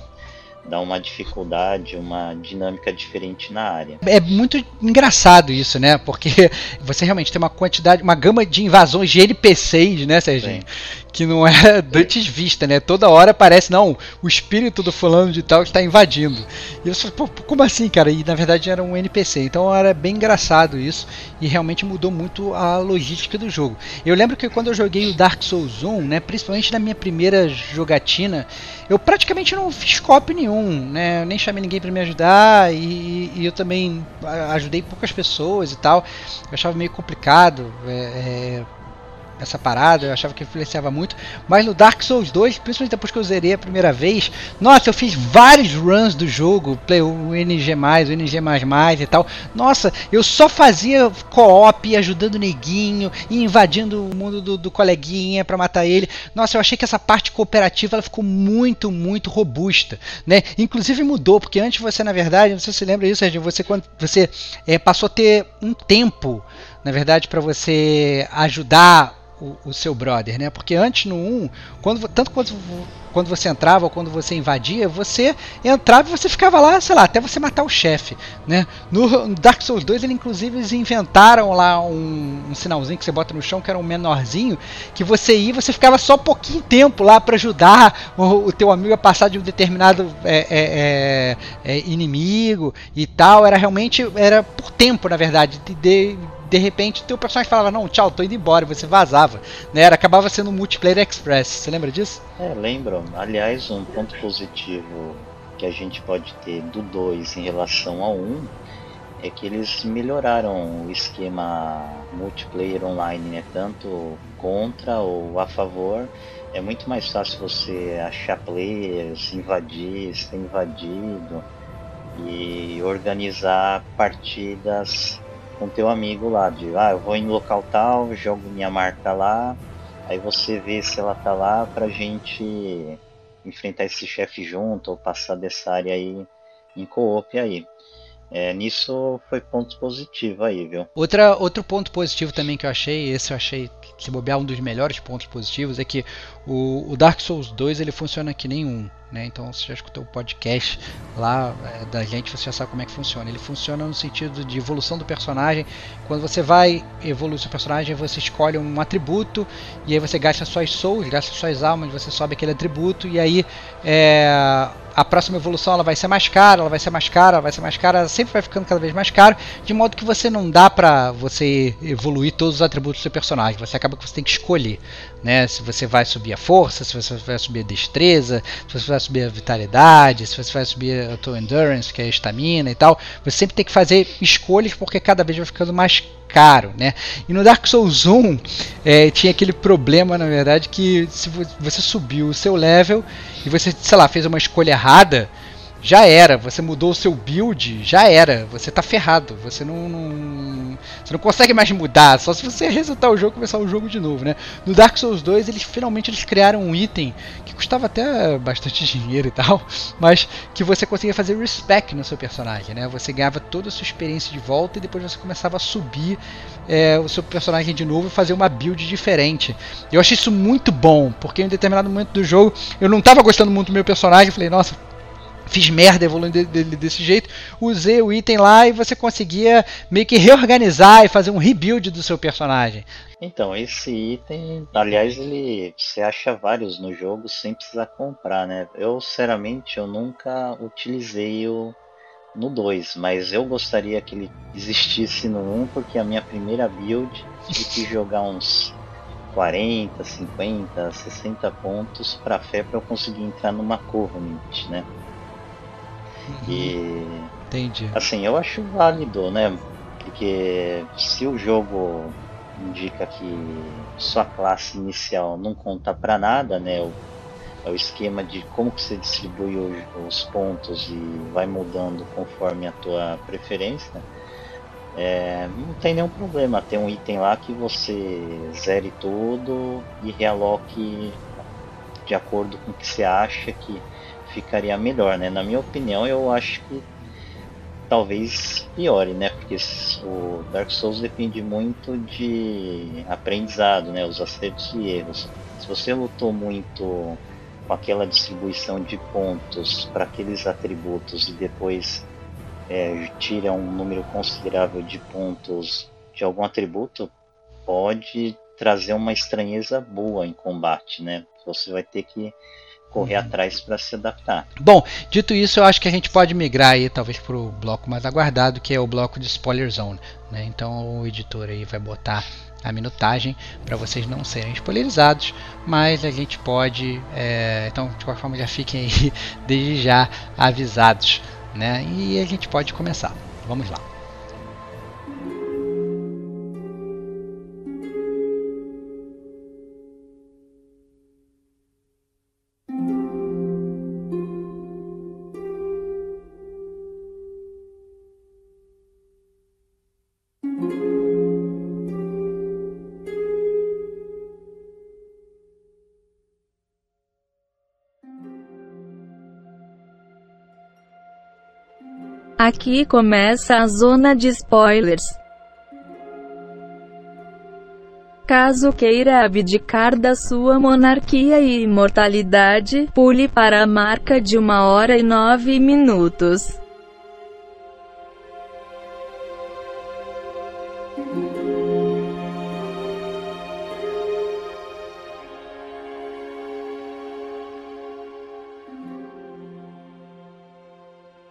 dá uma dificuldade, uma dinâmica diferente na área. É muito engraçado isso, né? Porque você realmente tem uma quantidade, uma gama de invasões de NPCs, né, Serginho? Sim. Que não é dantes vista, né? Toda hora parece, não, o espírito do fulano de tal está invadindo. E eu falei, pô, como assim, cara? E na verdade era um NPC. Então era bem engraçado isso e realmente mudou muito a logística do jogo. Eu lembro que quando eu joguei o Dark Souls 1, né, principalmente na minha primeira jogatina, eu praticamente não fiz copy nenhum, né? Eu nem chamei ninguém para me ajudar e, e, eu também ajudei poucas pessoas e tal. Eu achava meio complicado. É, é, essa parada, eu achava que influenciava muito. Mas no Dark Souls 2, principalmente depois que eu zerei a primeira vez, nossa, eu fiz vários runs do jogo, play o NG, o NG e tal. Nossa, eu só fazia co-op, ajudando o neguinho invadindo o mundo do, do coleguinha para matar ele. Nossa, eu achei que essa parte cooperativa ela ficou muito, muito robusta, né? Inclusive mudou, porque antes você, na verdade, não sei se você lembra disso, Sérgio, você quando você é, passou a ter um tempo na verdade, para você ajudar o, seu brother, né? Porque antes no 1, quando, tanto quando, quando você entrava ou quando você invadia, você entrava e você ficava lá, sei lá, até você matar o chefe, né? No, no Dark Souls 2, ele, inclusive, eles inventaram lá um, um, sinalzinho que você bota no chão, que era um menorzinho, que você ia você ficava só pouquinho tempo lá para ajudar o, o, teu amigo a passar de um determinado é, é, é, é inimigo e tal. Era realmente, era por tempo, na verdade, de, de de repente teu personagem falava, não, tchau, tô indo embora, e você vazava. Né? Era, acabava sendo um multiplayer express. Você lembra disso? É, lembro. Aliás, um ponto positivo que a gente pode ter do 2 em relação ao 1 um, é que eles melhoraram o esquema multiplayer online, né? Tanto contra ou a favor. É muito mais fácil você achar players, invadir, ser invadido e organizar partidas com teu amigo lá, de ah, eu vou em local tal, jogo minha marca lá, aí você vê se ela tá lá pra gente enfrentar esse chefe junto ou passar dessa área aí em co-op aí. É, nisso foi ponto positivo aí, viu? Outra, outro ponto positivo também que eu achei, esse eu achei se bobear um dos melhores pontos positivos, é que o, o Dark Souls 2 ele funciona que nem um. Né? Então, você já escutou o podcast lá é, da gente, você já sabe como é que funciona. Ele funciona no sentido de evolução do personagem. Quando você vai evoluir seu personagem, você escolhe um atributo e aí você gasta suas souls, gasta suas almas, você sobe aquele atributo e aí é, a próxima evolução ela vai ser mais cara, ela vai ser mais cara, ela vai ser mais cara, sempre vai ficando cada vez mais caro, de modo que você não dá pra você evoluir todos os atributos do seu personagem. Você acaba que você tem que escolher, né? Se você vai subir a força, se você vai subir a destreza, se você vai subir a vitalidade, se você vai subir a tua endurance, que é a estamina e tal. Você sempre tem que fazer escolhas porque cada vez vai ficando mais caro, né? E no Dark Souls 1 é, tinha aquele problema, na verdade, que se você subiu o seu level e você, sei lá, fez uma escolha errada, já era. Você mudou o seu build, já era. Você tá ferrado. Você não, não, você não consegue mais mudar. Só se você resetar o jogo e começar o jogo de novo, né? No Dark Souls 2, eles finalmente eles criaram um item que custava até bastante dinheiro e tal, mas que você conseguia fazer respec no seu personagem, né? Você ganhava toda a sua experiência de volta e depois você começava a subir é, o seu personagem de novo e fazer uma build diferente. Eu achei isso muito bom, porque em determinado momento do jogo eu não estava gostando muito do meu personagem, falei, nossa, fiz merda evoluindo dele desse jeito, usei o item lá e você conseguia meio que reorganizar e fazer um rebuild do seu personagem. Então, esse item, aliás, ele você acha vários no jogo sem precisar comprar, né? Eu, sinceramente, eu nunca utilizei o no 2, mas eu gostaria que ele existisse no 1 um, porque a minha primeira build tive que jogar uns 40, 50, 60 pontos para fé para eu conseguir entrar numa Covenant, né? Uhum. E Entendi. Assim, eu acho válido, né? Porque se o jogo indica que sua classe inicial não conta para nada, né? O, é o esquema de como que você distribui os, os pontos e vai mudando conforme a tua preferência. É, não tem nenhum problema ter um item lá que você zere tudo e realoque de acordo com o que você acha que ficaria melhor, né? Na minha opinião, eu acho que talvez piore, né? Porque o Dark Souls depende muito de aprendizado, né? Os acertos e erros. Se você lutou muito com aquela distribuição de pontos para aqueles atributos e depois é, tira um número considerável de pontos de algum atributo, pode trazer uma estranheza boa em combate, né? Você vai ter que correr uhum. atrás para se adaptar. Bom, dito isso, eu acho que a gente pode migrar aí talvez para o bloco mais aguardado, que é o bloco de Spoiler Zone. Né? Então o editor aí vai botar a minutagem para vocês não serem spoilerizados, mas a gente pode, é, então de qualquer forma já fiquem aí desde já avisados, né? E a gente pode começar. Vamos lá. Aqui começa a zona de spoilers. Caso queira abdicar da sua monarquia e imortalidade, pule para a marca de uma hora e nove minutos.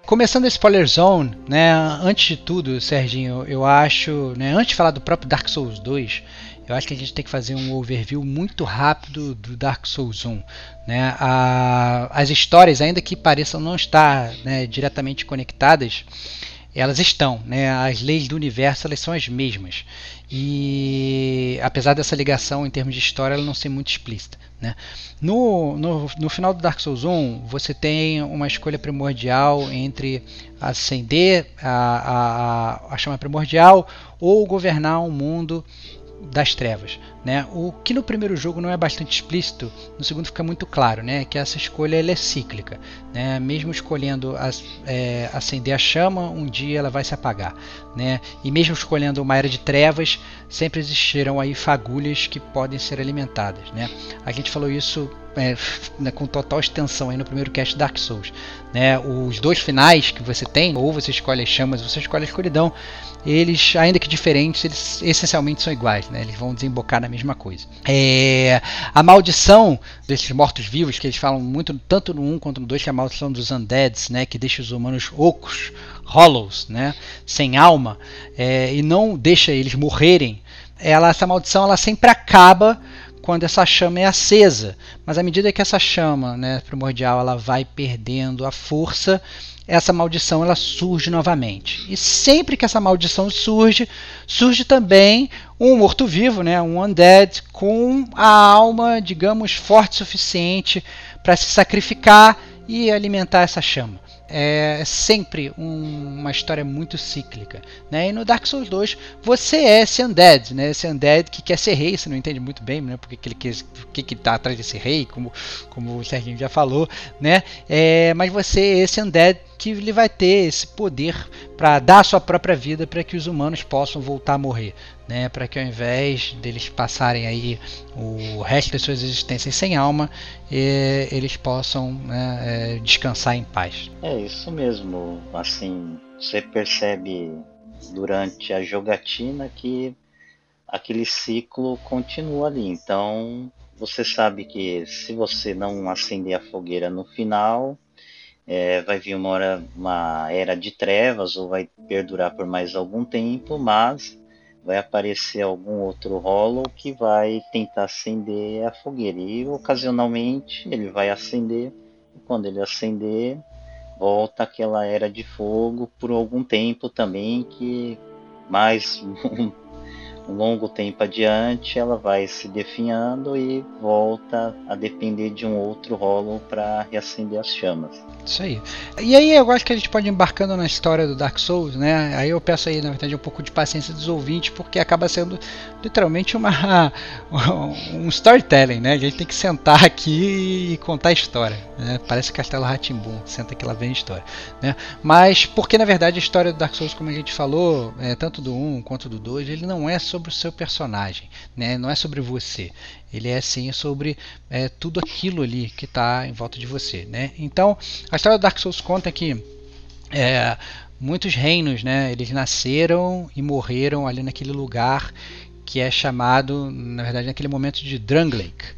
Começando a Spoiler Zone, né, antes de tudo, Serginho, eu acho, né, antes de falar do próprio Dark Souls 2, eu acho que a gente tem que fazer um overview muito rápido do Dark Souls 1. Né? A, as histórias, ainda que pareçam não estar né, diretamente conectadas, elas estão, né? As leis do universo elas são as mesmas e apesar dessa ligação em termos de história ela não ser muito explícita, né? No, no, no final do Dark Souls 1 você tem uma escolha primordial entre acender a, a, a chama primordial ou governar um mundo das trevas. Né? O que no primeiro jogo não é bastante explícito, no segundo fica muito claro, né? que essa escolha ela é cíclica. Né? Mesmo escolhendo as, é, acender a chama, um dia ela vai se apagar. Né? E mesmo escolhendo uma era de trevas, sempre existirão aí fagulhas que podem ser alimentadas. Né? A gente falou isso é, né, com total extensão aí no primeiro cast Dark Souls. Né? Os dois finais que você tem, ou você escolhe as chamas, ou você escolhe a escuridão, eles, ainda que diferentes, eles essencialmente são iguais, né? Eles vão desembocar na mesma coisa. É, a maldição desses mortos-vivos, que eles falam muito, tanto no 1 quanto no 2, que é a maldição dos undeads, né? Que deixa os humanos ocos, hollows, né? Sem alma, é, e não deixa eles morrerem. Ela, essa maldição ela sempre acaba quando essa chama é acesa, mas à medida que essa chama né, primordial ela vai perdendo a força, essa maldição ela surge novamente. E sempre que essa maldição surge, surge também um morto-vivo, né, um undead, com a alma, digamos, forte o suficiente para se sacrificar e alimentar essa chama é sempre um, uma história muito cíclica. Né? E no Dark Souls 2 você é esse undead, né? esse undead que quer ser rei, você não entende muito bem né? porque que ele quer, que, que tá atrás desse rei, como, como o Serginho já falou, né? É, mas você é esse undead que ele vai ter esse poder para dar sua própria vida para que os humanos possam voltar a morrer, né? Para que ao invés deles passarem aí o resto das suas existências sem alma, eh, eles possam né, eh, descansar em paz. É isso mesmo. Assim, você percebe durante a jogatina que aquele ciclo continua ali. Então, você sabe que se você não acender a fogueira no final, é, vai vir uma, hora, uma era de trevas ou vai perdurar por mais algum tempo, mas vai aparecer algum outro rolo que vai tentar acender a fogueira e ocasionalmente ele vai acender e quando ele acender volta aquela era de fogo por algum tempo também que mais um longo tempo adiante, ela vai se definhando e volta a depender de um outro rolo para reacender as chamas. Isso aí. E aí eu acho que a gente pode ir embarcando na história do Dark Souls, né? Aí eu peço aí, na verdade, um pouco de paciência dos ouvintes, porque acaba sendo literalmente uma um storytelling, né? A gente tem que sentar aqui e contar a história. Né? Parece Castelo Ratimbum, senta que lá vem a história. Né? Mas porque na verdade a história do Dark Souls, como a gente falou, é, tanto do 1 quanto do 2, ele não é sobre o seu personagem, né? Não é sobre você. Ele é sim sobre é, tudo aquilo ali que está em volta de você, né? Então, a história do Dark Souls conta que é, muitos reinos, né? Eles nasceram e morreram ali naquele lugar que é chamado, na verdade, naquele momento de Drangleic.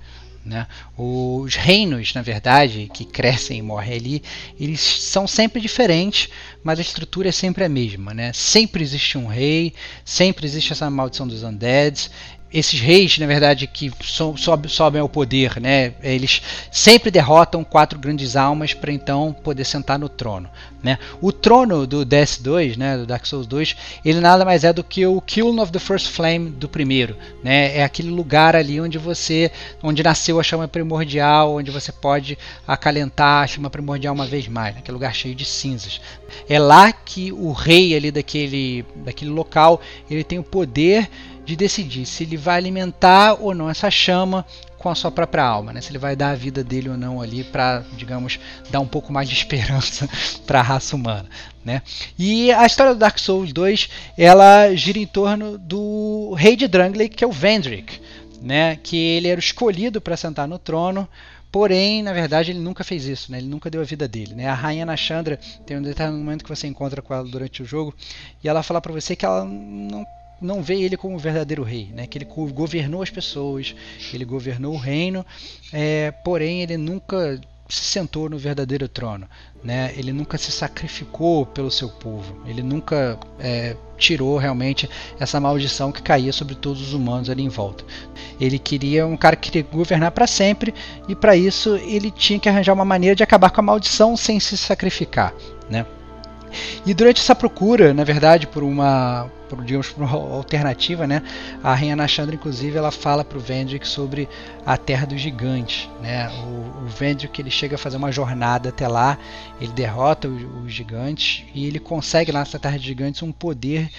Né? Os reinos, na verdade, que crescem e morrem ali, eles são sempre diferentes, mas a estrutura é sempre a mesma. Né? Sempre existe um rei, sempre existe essa maldição dos undeads, esses reis, na verdade, que so, sob, sobem ao poder, né, eles sempre derrotam quatro grandes almas para então poder sentar no trono. Né? O trono do DS2, né, do Dark Souls 2, ele nada mais é do que o Kiln of the First Flame do primeiro. Né? É aquele lugar ali onde você, onde nasceu a chama primordial, onde você pode acalentar a chama primordial uma vez mais, aquele lugar cheio de cinzas. É lá que o rei ali daquele, daquele local, ele tem o poder de decidir se ele vai alimentar ou não essa chama com a sua própria alma, né? se ele vai dar a vida dele ou não ali para, digamos, dar um pouco mais de esperança para a raça humana. Né? E a história do Dark Souls 2 ela gira em torno do rei de Drangleic, que é o Vendrick, né? que ele era escolhido para sentar no trono, Porém, na verdade, ele nunca fez isso, né? ele nunca deu a vida dele. Né? A rainha Nashandra tem um determinado momento que você encontra com ela durante o jogo e ela fala para você que ela não não vê ele como o verdadeiro rei, né? que ele governou as pessoas, ele governou o reino, é, porém ele nunca se sentou no verdadeiro trono, né? ele nunca se sacrificou pelo seu povo, ele nunca é, tirou realmente essa maldição que caía sobre todos os humanos ali em volta. Ele queria um cara que queria governar para sempre e para isso ele tinha que arranjar uma maneira de acabar com a maldição sem se sacrificar. Né? E durante essa procura, na verdade, por uma, por, digamos, por uma alternativa, né, a Rainha Nashandra, inclusive, ela fala para o Vendrick sobre a Terra dos Gigantes. Né? O, o Vendrick ele chega a fazer uma jornada até lá, ele derrota os, os gigantes e ele consegue lá nessa Terra dos Gigantes um poder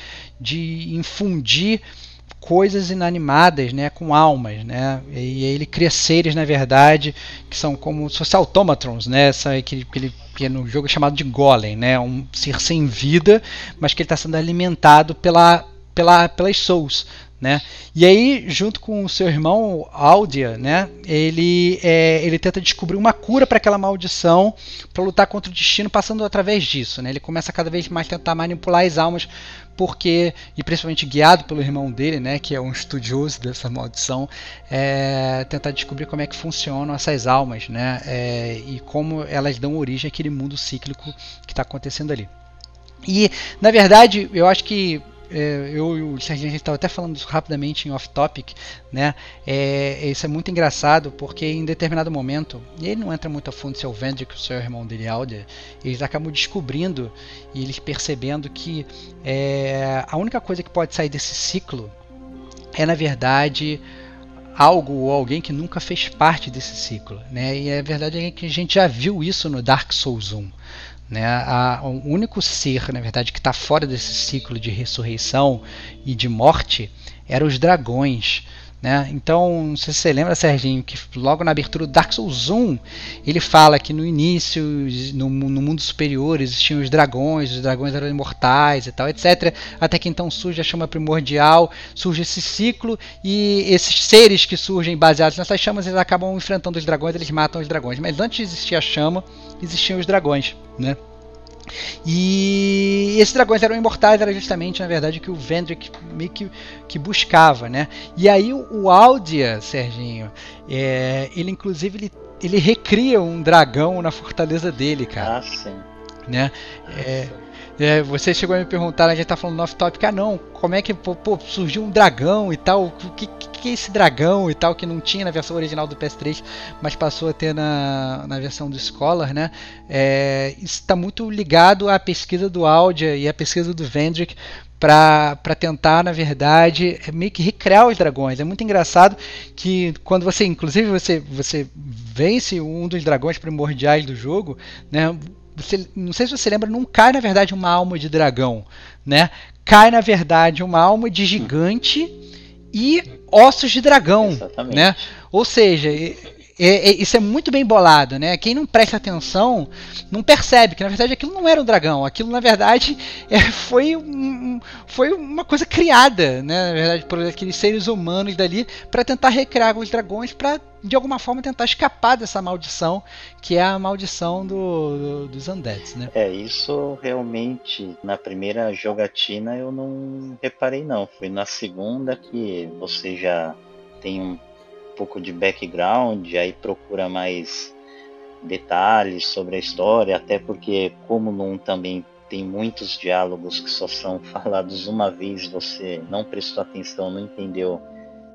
de infundir coisas inanimadas, né, com almas, né, e ele cria seres, na verdade, que são como se fossem automatrons, né, essa, que, que, ele, que no jogo é chamado de golem, né, um ser sem vida, mas que ele está sendo alimentado pela, pela, pelas souls, né? E aí, junto com o seu irmão Aldia, né, ele, é, ele tenta descobrir uma cura para aquela maldição, para lutar contra o destino, passando através disso. Né? Ele começa cada vez mais tentar manipular as almas, porque, e principalmente guiado pelo irmão dele, né, que é um estudioso dessa maldição, é, tentar descobrir como é que funcionam essas almas né, é, e como elas dão origem àquele mundo cíclico que está acontecendo ali. E, na verdade, eu acho que é, eu e o Serginho a gente estava até falando isso rapidamente em off-topic, né? É, isso é muito engraçado porque em determinado momento, e ele não entra muito a fundo se é o Vendrick, o seu irmão dele, Alder, eles acabam descobrindo e eles percebendo que é, a única coisa que pode sair desse ciclo é, na verdade, algo ou alguém que nunca fez parte desse ciclo, né? E a verdade é que a gente já viu isso no Dark Souls 1. Né? A, o único ser, na verdade, que está fora desse ciclo de ressurreição e de morte eram os dragões. Né? Então, não sei se você lembra, Serginho, que logo na abertura do Dark Souls 1 ele fala que no início, no, no, mundo superior, existiam os dragões, os dragões eram imortais e tal, etc. Até que então surge a chama primordial, surge esse ciclo e esses seres que surgem baseados nessas chamas eles acabam enfrentando os dragões, eles matam os dragões. Mas antes de existir a chama, existiam os dragões. Né? E esses dragões eram imortais, era justamente, na verdade, que o Vendrick meio que, que buscava, né? E aí o Aldia, Serginho, é, ele inclusive ele, ele recria um dragão na fortaleza dele, cara. Ah, sim. Né? É, é, você chegou a me perguntar, a gente tá falando no off-topic, ah não, como é que pô, pô, surgiu um dragão e tal, o que, que, que, é esse dragão e tal, que não tinha na versão original do PS3, mas passou a ter na, na versão do Scholar, né? É, isso está muito ligado à pesquisa do Audia e à pesquisa do Vendrick, para tentar, na verdade, meio que recriar os dragões. É muito engraçado que quando você, inclusive, você, você vence um dos dragões primordiais do jogo, né? Você, não sei se você lembra, não cai na verdade uma alma de dragão, né? Cai na verdade uma alma de gigante e ossos de dragão, Exatamente. né? Ou seja, é, é, isso é muito bem bolado, né? Quem não presta atenção não percebe que na verdade aquilo não era um dragão, aquilo na verdade é, foi, um, foi uma coisa criada, né? Na verdade, por aqueles seres humanos dali para tentar recriar os dragões para de alguma forma tentar escapar dessa maldição que é a maldição do, do, dos undeads, né? É, isso realmente na primeira jogatina eu não reparei não. Foi na segunda que você já tem um pouco de background, aí procura mais detalhes sobre a história, até porque como não também tem muitos diálogos que só são falados uma vez, você não prestou atenção, não entendeu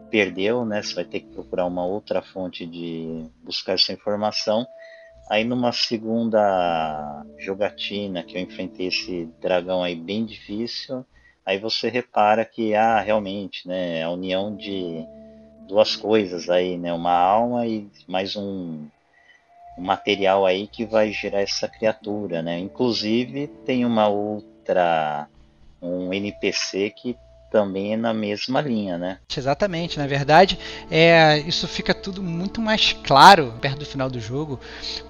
perdeu, né? Você vai ter que procurar uma outra fonte de buscar essa informação. Aí numa segunda jogatina que eu enfrentei esse dragão aí bem difícil, aí você repara que ah, realmente, né, a união de duas coisas aí, né, uma alma e mais um, um material aí que vai gerar essa criatura, né? Inclusive tem uma outra um NPC que também é na mesma linha, né? Exatamente, na verdade, é, isso fica tudo muito mais claro perto do final do jogo,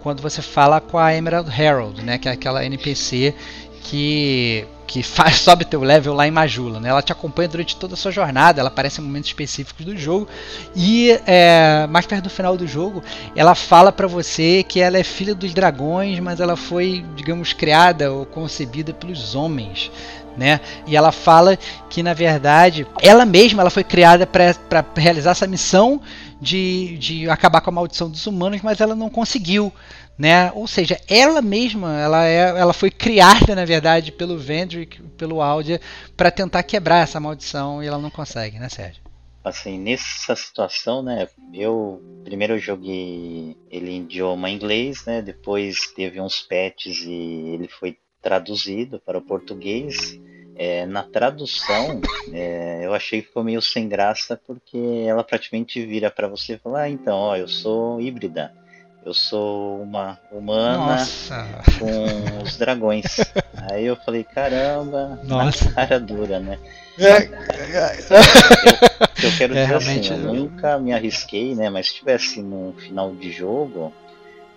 quando você fala com a Emerald Herald, né, que é aquela NPC que que faz, sobe teu level lá em Majula, né? Ela te acompanha durante toda a sua jornada, ela aparece em momentos específicos do jogo e é, mais perto do final do jogo, ela fala para você que ela é filha dos dragões, mas ela foi, digamos, criada ou concebida pelos homens né? E ela fala que na verdade ela mesma ela foi criada para realizar essa missão de, de acabar com a maldição dos humanos, mas ela não conseguiu, né? Ou seja, ela mesma ela, é, ela foi criada na verdade pelo Vendrick, pelo Aldia, para tentar quebrar essa maldição e ela não consegue, né, Sérgio? Assim, nessa situação, né, eu primeiro eu joguei ele em idioma inglês, né, depois teve uns patches e ele foi traduzido para o português. É, na tradução, é, eu achei que ficou meio sem graça porque ela praticamente vira para você e fala: ah, então, ó, eu sou híbrida. Eu sou uma humana Nossa. com os dragões. Aí eu falei, caramba, Nossa. cara dura, né? É, eu, eu quero é, dizer assim, eu nunca me arrisquei, né? Mas se tivesse no final de jogo,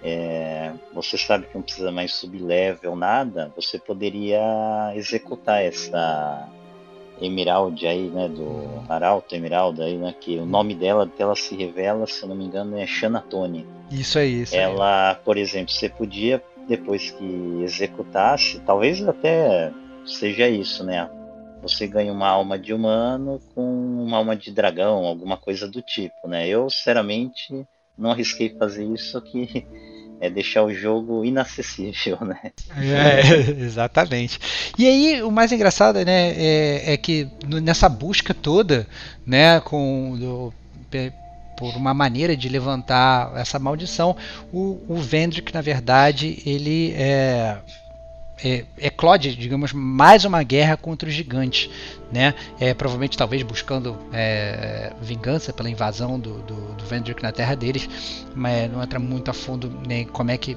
é, você sabe que não precisa mais subir level, nada, você poderia executar essa Emerald aí, né, do Arauto Emerald aí, né, que o nome dela, que ela se revela, se eu não me engano, é Xanatone. Isso aí, isso Ela, aí. por exemplo, você podia, depois que executasse, talvez até seja isso, né, você ganha uma alma de humano com uma alma de dragão, alguma coisa do tipo, né, eu, sinceramente não arrisquei fazer isso que é deixar o jogo inacessível, né? É, exatamente. E aí o mais engraçado, né, é, é que nessa busca toda, né, com do, por uma maneira de levantar essa maldição, o, o Vendrick, na verdade, ele é é, eclode, digamos, mais uma guerra contra os gigantes, né? É, provavelmente, talvez buscando é, vingança pela invasão do, do, do Vendrick na terra deles, mas não entra muito a fundo nem como é que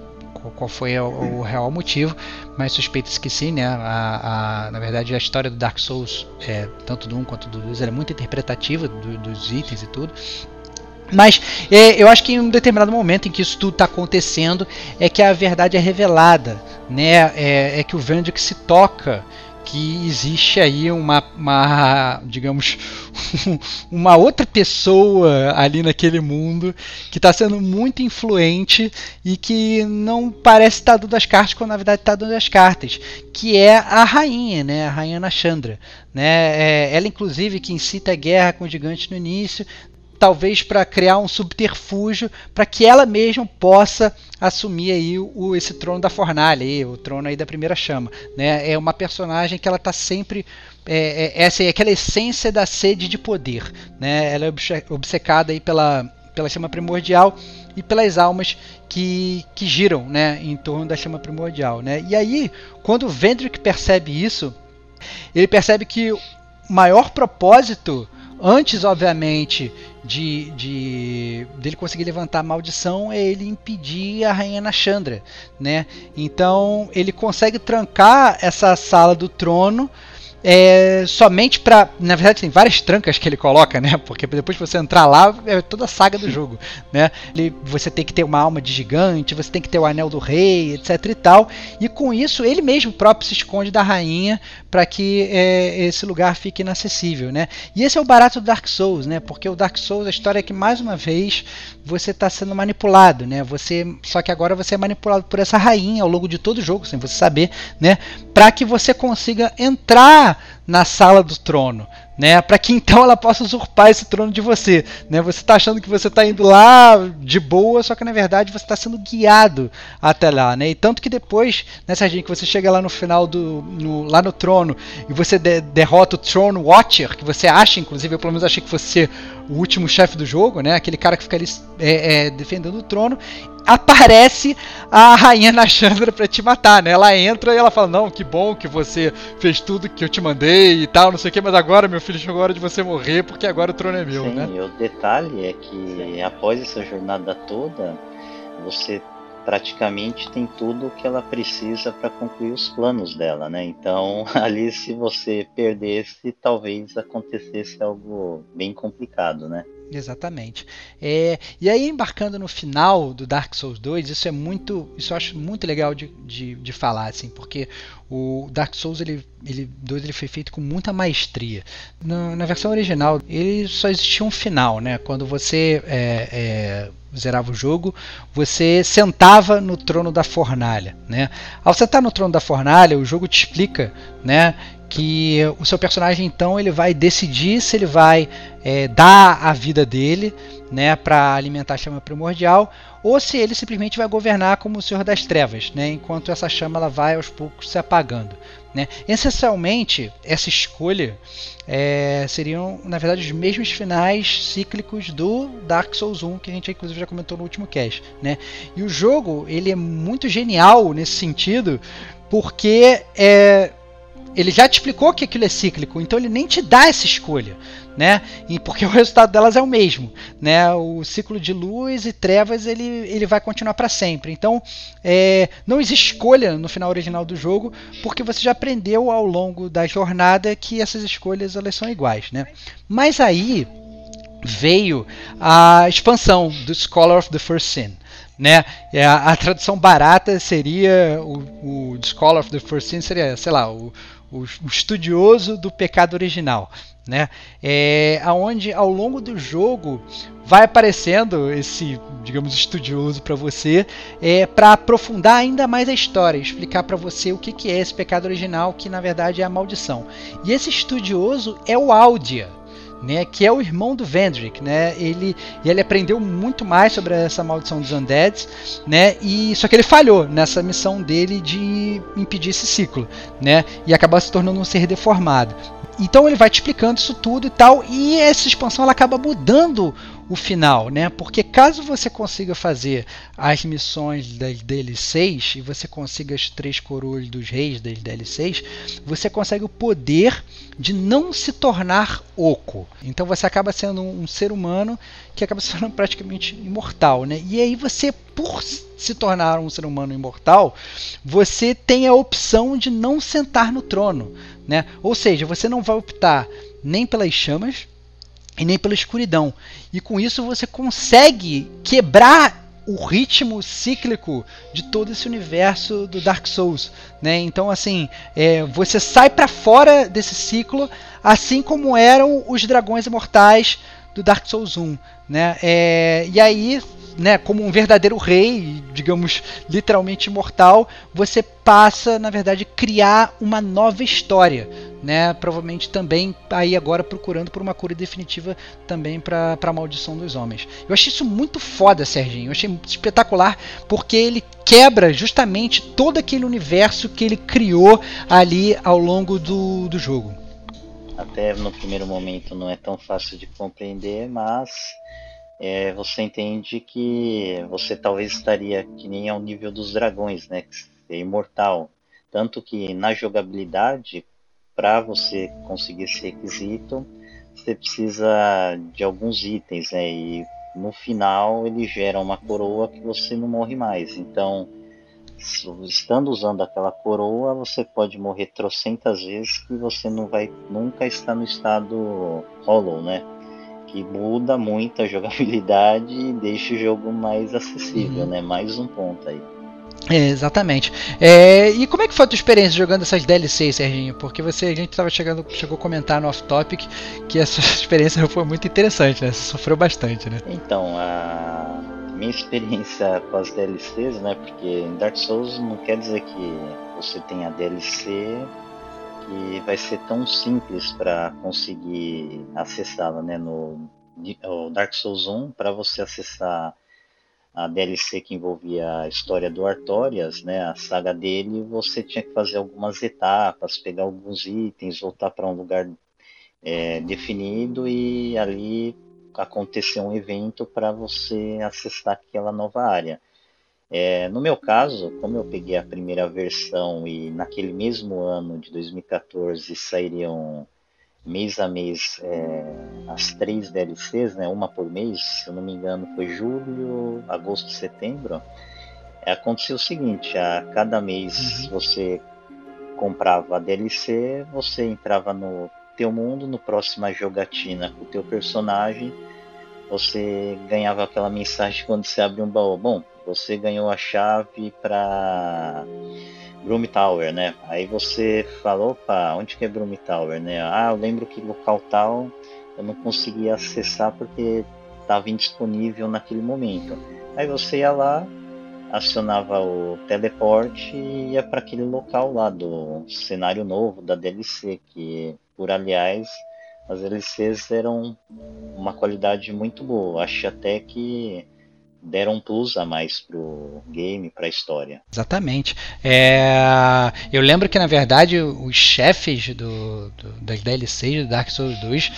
qual foi o, o real motivo, mas suspeita-se que sim, né? A, a, na verdade, a história do Dark Souls, é, tanto do 1 quanto do 2, é muito interpretativa do, dos itens e tudo. Mas é, eu acho que em um determinado momento em que isso tudo está acontecendo é que a verdade é revelada, né? É, é que o Vendrick se toca que existe aí uma, uma digamos, uma outra pessoa ali naquele mundo que está sendo muito influente e que não parece estar tá dando as cartas quando na verdade está dando as cartas, que é a rainha, né, a rainha Nashandra, né, é, ela inclusive que incita a guerra com o gigante no início, talvez para criar um subterfúgio para que ela mesma possa assumir aí o, esse trono da fornalha, aí, o trono aí da primeira chama. Né? É uma personagem que ela está sempre é, é, essa é aquela essência da sede de poder. Né? Ela é obcecada aí pela, pela chama primordial e pelas almas que, que giram né, em torno da chama primordial. Né? E aí, quando o Vendrick percebe isso, ele percebe que o maior propósito Antes, obviamente, de, de dele conseguir levantar a maldição é ele impedir a rainha Nashandra, né? Então ele consegue trancar essa sala do trono é, somente para, na verdade tem várias trancas que ele coloca, né? Porque depois que você entrar lá é toda a saga do jogo, né? Ele, você tem que ter uma alma de gigante, você tem que ter o anel do rei, etc e tal. E com isso ele mesmo próprio se esconde da rainha para que é, esse lugar fique inacessível, né? E esse é o barato do Dark Souls, né? Porque o Dark Souls a história é que mais uma vez você está sendo manipulado, né? Você só que agora você é manipulado por essa rainha ao longo de todo o jogo, sem você saber, né? Para que você consiga entrar na sala do trono, né? Para que então ela possa usurpar esse trono de você, né? Você está achando que você está indo lá de boa, só que na verdade você está sendo guiado até lá, né? E tanto que depois, né, Serginho, que você chega lá no final do, no, lá no trono e você de, derrota o Throne Watcher, que você acha, inclusive, eu pelo menos achei que fosse o último chefe do jogo, né? Aquele cara que fica ali é, é, defendendo o trono aparece a rainha Nashandra para te matar, né? Ela entra e ela fala: "Não, que bom que você fez tudo que eu te mandei e tal, não sei o que, mas agora, meu filho, chegou a hora de você morrer porque agora o trono é meu, Sim, né?" E o detalhe é que após essa jornada toda, você praticamente tem tudo o que ela precisa para concluir os planos dela, né? Então, ali se você perdesse, talvez acontecesse algo bem complicado, né? Exatamente. É, e aí, embarcando no final do Dark Souls 2, isso é muito. Isso eu acho muito legal de, de, de falar, assim, porque o Dark Souls ele, ele, 2 ele foi feito com muita maestria. Na, na versão original, ele só existia um final, né? Quando você é, é, zerava o jogo, você sentava no trono da fornalha, né? Ao sentar no trono da fornalha, o jogo te explica, né? que o seu personagem então ele vai decidir se ele vai é, dar a vida dele né, para alimentar a chama primordial ou se ele simplesmente vai governar como o Senhor das Trevas, né, enquanto essa chama ela vai aos poucos se apagando. Né. Essencialmente, essa escolha é, seriam, na verdade, os mesmos finais cíclicos do Dark Souls 1, que a gente inclusive já comentou no último cast. Né. E o jogo ele é muito genial nesse sentido, porque é, ele já te explicou que aquilo é cíclico, então ele nem te dá essa escolha, né? E porque o resultado delas é o mesmo, né? O ciclo de luz e trevas ele, ele vai continuar para sempre. Então é, não existe escolha no final original do jogo, porque você já aprendeu ao longo da jornada que essas escolhas elas são iguais, né? Mas aí veio a expansão do Scholar of the First Sin. Né? A, a tradução barata seria o, o Scholar of the First Sin seria, sei lá, o, o estudioso do pecado original, né? É, aonde ao longo do jogo vai aparecendo esse, digamos, estudioso para você, é, para aprofundar ainda mais a história, explicar para você o que, que é esse pecado original, que na verdade é a maldição. E esse estudioso é o Aldia, né, que é o irmão do Vendrick, né? Ele ele aprendeu muito mais sobre essa maldição dos undeads, né? E só que ele falhou nessa missão dele de impedir esse ciclo, né? E acabar se tornando um ser deformado. Então ele vai te explicando isso tudo e tal, e essa expansão ela acaba mudando o final, né? Porque caso você consiga fazer as missões das DL6 e você consiga as três coroas dos reis das DL6, você consegue o poder de não se tornar oco. Então você acaba sendo um, ser humano que acaba se tornando praticamente imortal, né? E aí você, por se tornar um ser humano imortal, você tem a opção de não sentar no trono, né? Ou seja, você não vai optar nem pelas chamas e nem pela escuridão. E com isso você consegue quebrar o ritmo cíclico de todo esse universo do Dark Souls, né? Então assim, é, você sai para fora desse ciclo, assim como eram os dragões imortais do Dark Souls 1, né? É, e aí né, como um verdadeiro rei, digamos, literalmente imortal, você passa, na verdade, criar uma nova história, né? Provavelmente também aí agora procurando por uma cura definitiva também para a maldição dos homens. Eu achei isso muito foda, Serginho. Eu achei espetacular porque ele quebra justamente todo aquele universo que ele criou ali ao longo do, do jogo. Até no primeiro momento não é tão fácil de compreender, mas é, você entende que você talvez estaria que nem ao nível dos dragões, né? Que é imortal. Tanto que na jogabilidade, para você conseguir esse requisito, você precisa de alguns itens, né? E no final ele gera uma coroa que você não morre mais. Então, estando usando aquela coroa, você pode morrer trocentas vezes que você não vai nunca estar no estado hollow, né? Que muda muito a jogabilidade e deixa o jogo mais acessível, uhum. né? Mais um ponto aí. É, exatamente. É, e como é que foi a tua experiência jogando essas DLCs, Serginho? Porque você, a gente estava chegando, chegou a comentar no off-topic que essa experiência foi muito interessante, né? Você sofreu bastante, né? Então, a minha experiência com as DLCs, né? Porque em Dark Souls não quer dizer que você tem a DLC que vai ser tão simples para conseguir acessá-la, né? No Dark Souls 1, para você acessar a DLC que envolvia a história do Artorias, né, a saga dele, você tinha que fazer algumas etapas, pegar alguns itens, voltar para um lugar é, definido e ali acontecer um evento para você acessar aquela nova área. É, no meu caso, como eu peguei a primeira versão e naquele mesmo ano de 2014 sairiam mês a mês é, as três DLCs, né, uma por mês, se eu não me engano foi julho, agosto, setembro, é, aconteceu o seguinte, a cada mês uhum. você comprava a DLC, você entrava no teu mundo, no próxima jogatina com o teu personagem, você ganhava aquela mensagem quando você abre um baú, bom, você ganhou a chave para Broom Tower, né? Aí você falou, opa, onde que é Broom Tower, né? Ah, eu lembro que local tal eu não conseguia acessar porque estava indisponível naquele momento. Aí você ia lá, acionava o teleporte e ia para aquele local lá do cenário novo da DLC, que por aliás as DLCs eram uma qualidade muito boa. Acho até que deram um plus a mais pro game, pra história. Exatamente. É, eu lembro que na verdade os chefes do, do, das DLCs do Dark Souls 2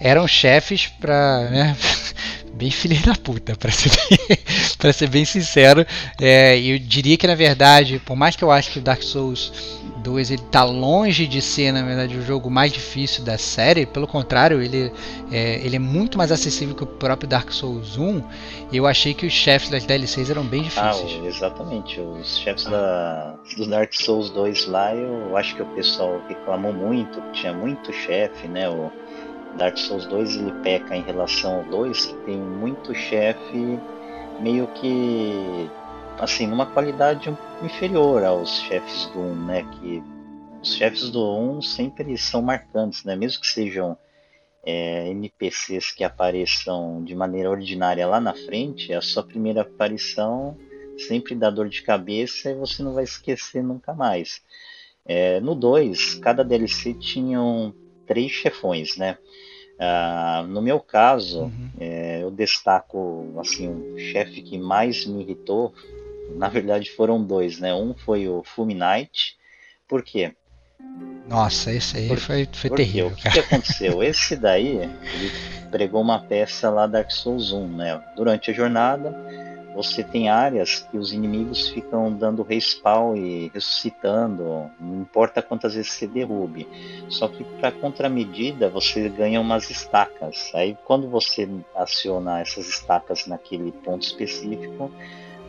eram chefes para né, bem filha da puta, para ser, bem, ser bem sincero. É, eu diria que na verdade, por mais que eu acho que o Dark Souls 2 ele tá longe de ser, na verdade, o jogo mais difícil da série. Pelo contrário, ele é, ele é muito mais acessível que o próprio Dark Souls 1. E eu achei que os chefes das DLCs eram bem difíceis. Ah, exatamente. Os chefes da, do Dark Souls 2 lá, eu acho que o pessoal reclamou muito, tinha muito chefe, né? O Dark Souls 2 ele peca em relação ao 2, que tem muito chefe meio que assim, numa qualidade inferior aos chefes do 1, né? Que os chefes do 1 sempre são marcantes, né? Mesmo que sejam é, NPCs que apareçam de maneira ordinária lá na frente, a sua primeira aparição sempre dá dor de cabeça e você não vai esquecer nunca mais. É, no 2, cada DLC tinham três chefões, né? Ah, no meu caso, uhum. é, eu destaco assim o chefe que mais me irritou na verdade foram dois, né? Um foi o Fulminite. Por quê? Nossa, esse aí Por, foi, foi terrível. O que, que, aconteceu? Esse daí, ele pregou uma peça lá Dark Souls 1, né? Durante a jornada, você tem áreas que os inimigos ficam dando respawn e ressuscitando, não importa quantas vezes você derrube. Só que para contramedida você ganha umas estacas. Aí quando você aciona essas estacas naquele ponto específico,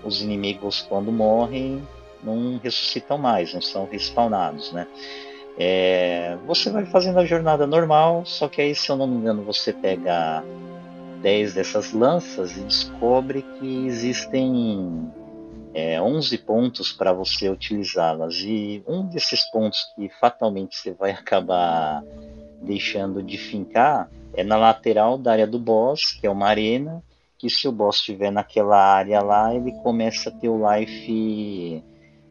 os inimigos quando morrem não ressuscitam mais, não são respawnados, né? É, você vai fazendo a jornada normal, só que aí, se eu não me engano, você pega 10 dessas lanças e descobre que existem é, 11 pontos para você utilizá-las. E um desses pontos que fatalmente você vai acabar deixando de fincar é na lateral da área do boss, que é uma arena, que se o boss estiver naquela área lá, ele começa a ter o life.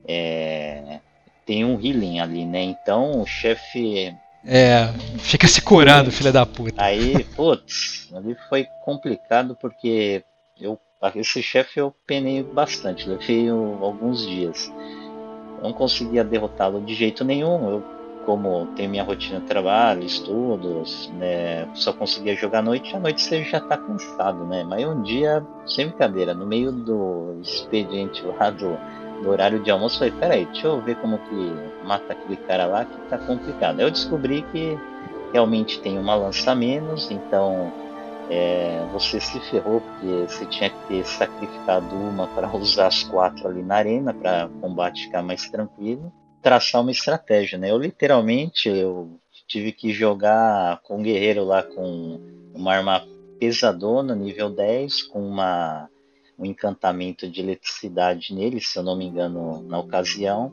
É, tem um healing ali, né? Então o chefe. É, fica se curando, filha da puta. Aí, putz, ali foi complicado porque eu, esse chefe eu penei bastante, levei alguns dias. Não conseguia derrotá-lo de jeito nenhum. Eu como tem minha rotina de trabalho, estudos, né, só conseguia jogar à noite, à noite você já tá cansado, né? Mas um dia, sem brincadeira, no meio do expediente lá do, do horário de almoço, falei, peraí, deixa eu ver como que mata aquele cara lá que tá complicado. Eu descobri que realmente tem uma lança menos, então é, você se ferrou, porque você tinha que ter sacrificado uma para usar as quatro ali na arena, para combate ficar mais tranquilo. Traçar uma estratégia, né? Eu literalmente eu tive que jogar com um guerreiro lá com uma arma pesadona, nível 10, com uma, um encantamento de eletricidade nele, se eu não me engano, na ocasião.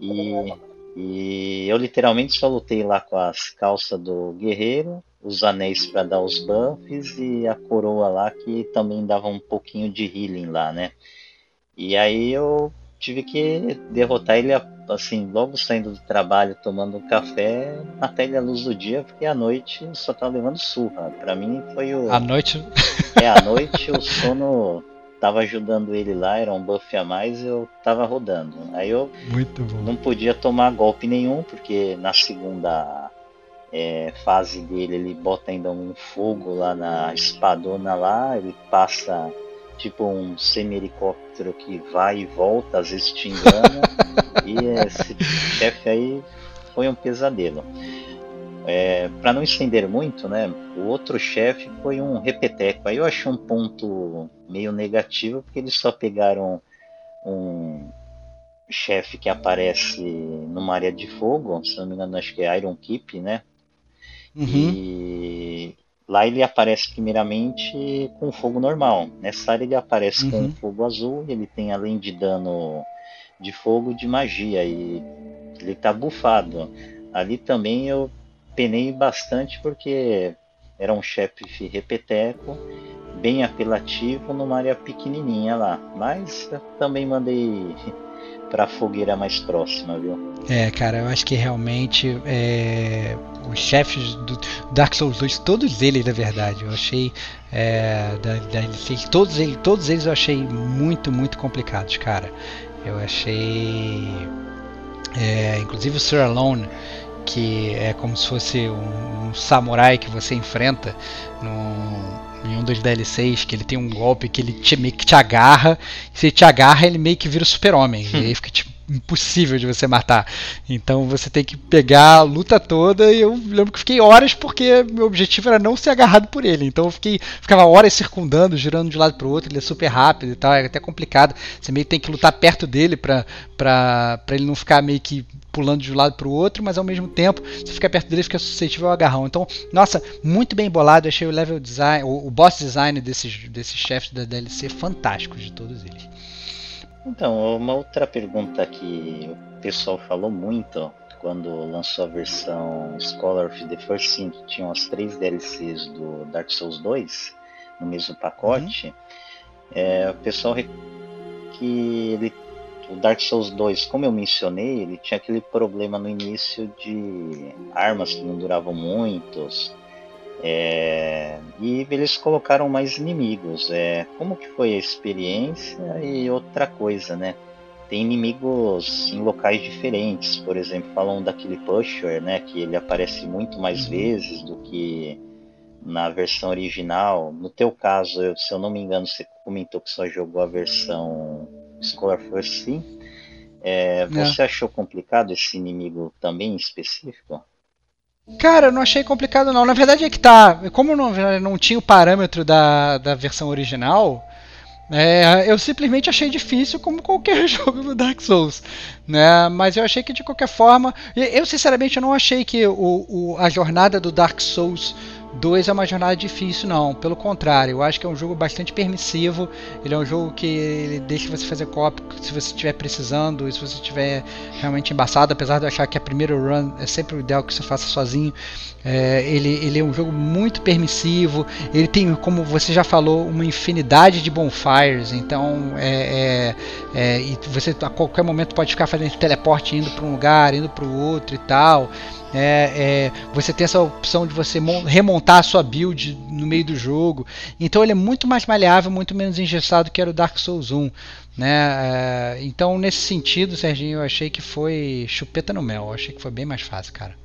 E, e eu literalmente só lutei lá com as calças do guerreiro, os anéis para dar os buffs e a coroa lá que também dava um pouquinho de healing lá, né? E aí eu tive que derrotar ele assim, logo saindo do trabalho, tomando um café, até ele à luz do dia, porque à noite só tava levando surra. Para mim foi o. À noite? É, à noite o sono tava ajudando ele lá, era um buff a mais, eu tava rodando. Aí eu não podia tomar golpe nenhum, porque na segunda é, fase dele ele bota ainda um fogo lá na espadona lá, ele passa tipo um semi-helicóptero que vai e volta, às vezes te engana. e esse chefe aí foi um pesadelo. É, para não estender muito, né? O outro chefe foi um repeteco. Aí eu achei um ponto meio negativo porque eles só pegaram um chefe que aparece numa área de fogo, se não me engano, acho que é Iron Keep, né? Uhum. E lá ele aparece primeiramente com fogo normal. Nessa área ele aparece uhum. com fogo azul. Ele tem além de dano de fogo, de magia e ele tá bufado. Ali também eu penei bastante porque era um chefe repeteco, bem apelativo numa área pequenininha lá. Mas também mandei para fogueira mais próxima, viu? É, cara, eu acho que realmente é, os chefes do Dark Souls 2, todos eles, na verdade, eu achei é, da, da, todos, eles, todos eles eu achei muito, muito complicados, cara. Eu achei, é, inclusive o Sir Alone, que é como se fosse um, um samurai que você enfrenta num em um dos DLCs, que ele tem um golpe que ele te, meio que te agarra, se ele te agarra, ele meio que vira super-homem. Hum. E aí fica tipo, impossível de você matar. Então você tem que pegar a luta toda e eu lembro que fiquei horas porque meu objetivo era não ser agarrado por ele. Então eu fiquei, ficava horas circundando, girando de um lado para o outro, ele é super rápido e tal, é até complicado. Você meio que tem que lutar perto dele para ele não ficar meio que pulando de um lado para o outro, mas ao mesmo tempo, se ficar perto dele, fica suscetível ao agarrão. Então, nossa, muito bem bolado. achei o level design, o, o boss design desses, desses chefes da DLC fantástico de todos eles. Então, uma outra pergunta que o pessoal falou muito quando lançou a versão Scholar of the First Sin, que tinham as três DLCs do Dark Souls 2 no mesmo pacote, uhum. é, o pessoal que ele o Dark Souls 2, como eu mencionei, ele tinha aquele problema no início de armas que não duravam muitos. É, e eles colocaram mais inimigos. É, como que foi a experiência e outra coisa, né? Tem inimigos em locais diferentes. Por exemplo, falam daquele Pusher, né? Que ele aparece muito mais uhum. vezes do que na versão original. No teu caso, eu, se eu não me engano, você comentou que só jogou a versão Scholar First Sim. É, você é. achou complicado esse inimigo também específico? Cara, eu não achei complicado não. Na verdade é que tá. Como não, não tinha o parâmetro da, da versão original, é, eu simplesmente achei difícil como qualquer jogo do Dark Souls, né? Mas eu achei que de qualquer forma, eu sinceramente não achei que o, o, a jornada do Dark Souls 2 é uma jornada difícil, não. Pelo contrário, eu acho que é um jogo bastante permissivo. Ele é um jogo que deixa você fazer copy se você estiver precisando e se você estiver realmente embaçado. Apesar de eu achar que a primeira run é sempre o ideal que você faça sozinho. É, ele, ele é um jogo muito permissivo. Ele tem, como você já falou, uma infinidade de bonfires. Então, é, é, é e você a qualquer momento pode ficar fazendo teleporte indo para um lugar, indo para o outro e tal. É, é, você tem essa opção de você remontar a sua build no meio do jogo. Então ele é muito mais maleável, muito menos engessado que era o Dark Souls 1. Né? É, então, nesse sentido, Serginho, eu achei que foi chupeta no mel. Eu achei que foi bem mais fácil, cara.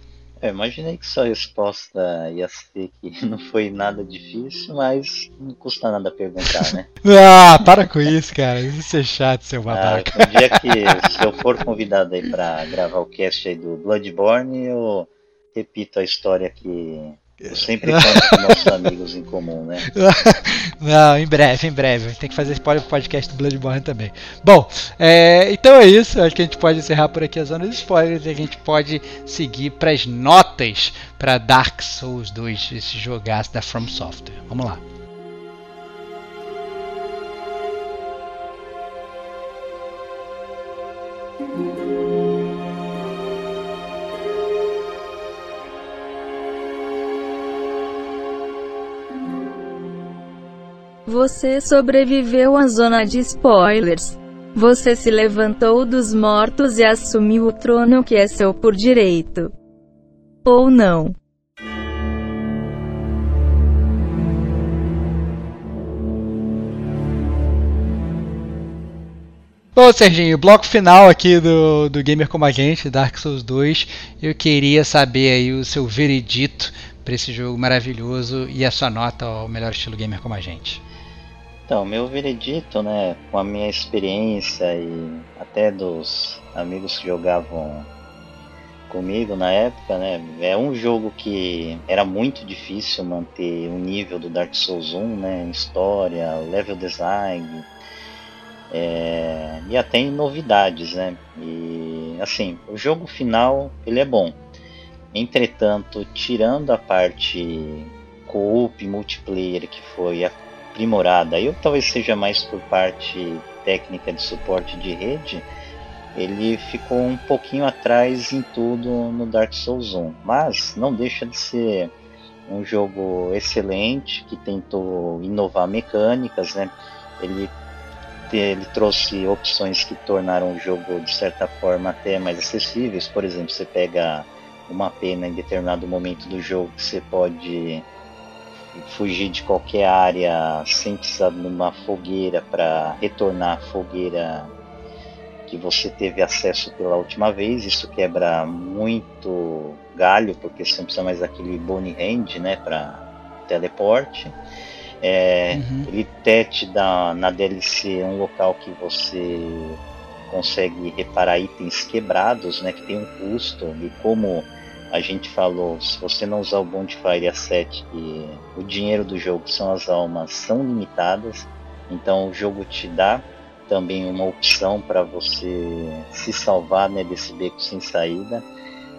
Eu imaginei que sua resposta ia ser que não foi nada difícil, mas não custa nada perguntar, né? ah, para com isso, cara. Isso é chato, seu ah, babaca. Ah, um dia que, se eu for convidado aí pra gravar o cast aí do Bloodborne, eu repito a história que Eu sempre conto com nossos amigos em comum, né? Não, em breve, em breve. Tem que fazer esse podcast do Bloodborne também. Bom, é, então é isso. Acho que a gente pode encerrar por aqui a zona de spoilers e a gente pode seguir para as notas para Dark Souls 2, esse jogaço da From Software. Vamos lá. Você sobreviveu à zona de spoilers. Você se levantou dos mortos e assumiu o trono que é seu por direito. Ou não. Bom, Serginho, bloco final aqui do, do Gamer Como a Gente, Dark Souls 2. Eu queria saber aí o seu veredito para esse jogo maravilhoso e a sua nota ao melhor estilo gamer como a gente. Então, meu veredito, né, com a minha experiência e até dos amigos que jogavam comigo na época, né, é um jogo que era muito difícil manter o nível do Dark Souls 1, né, história, level design, é, e até em novidades, né, e assim, o jogo final, ele é bom, entretanto, tirando a parte co-op multiplayer que foi a aprimorada. Eu talvez seja mais por parte técnica de suporte de rede. Ele ficou um pouquinho atrás em tudo no Dark Souls 1, mas não deixa de ser um jogo excelente que tentou inovar mecânicas, né? Ele ele trouxe opções que tornaram o jogo de certa forma até mais acessíveis. Por exemplo, você pega uma pena em determinado momento do jogo que você pode fugir de qualquer área sem precisar de uma fogueira para retornar à fogueira que você teve acesso pela última vez. Isso quebra muito galho, porque você não precisa mais daquele bone hand né, para teleporte. É, uhum. Ele até te dá na DLC um local que você consegue reparar itens quebrados, né, que tem um custo, e como a gente falou, se você não usar o Bonfire A7, que o dinheiro do jogo são as almas, são limitadas, então o jogo te dá também uma opção para você se salvar né, desse beco sem saída.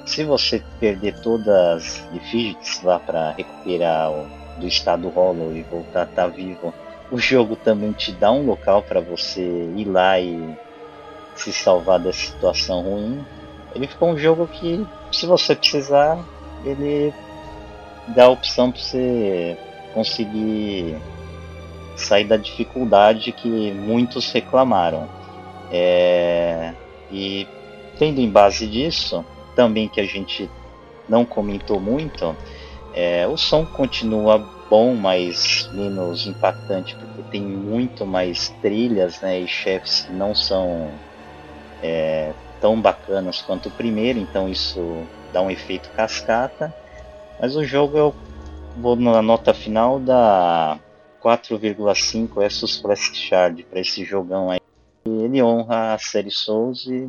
Se você perder todas as efígies lá para recuperar o, do estado hollow e voltar a estar tá vivo, o jogo também te dá um local para você ir lá e se salvar dessa situação ruim. Ele ficou um jogo que se você precisar, ele dá a opção para você conseguir sair da dificuldade que muitos reclamaram. É, e tendo em base disso, também que a gente não comentou muito, é, o som continua bom, mas menos impactante, porque tem muito mais trilhas né, e chefes que não são é, tão bacanas quanto o primeiro, então isso dá um efeito cascata. Mas o jogo eu vou na nota final da 4,5 Essus Flash Shard para esse jogão aí. Ele honra a série Souls e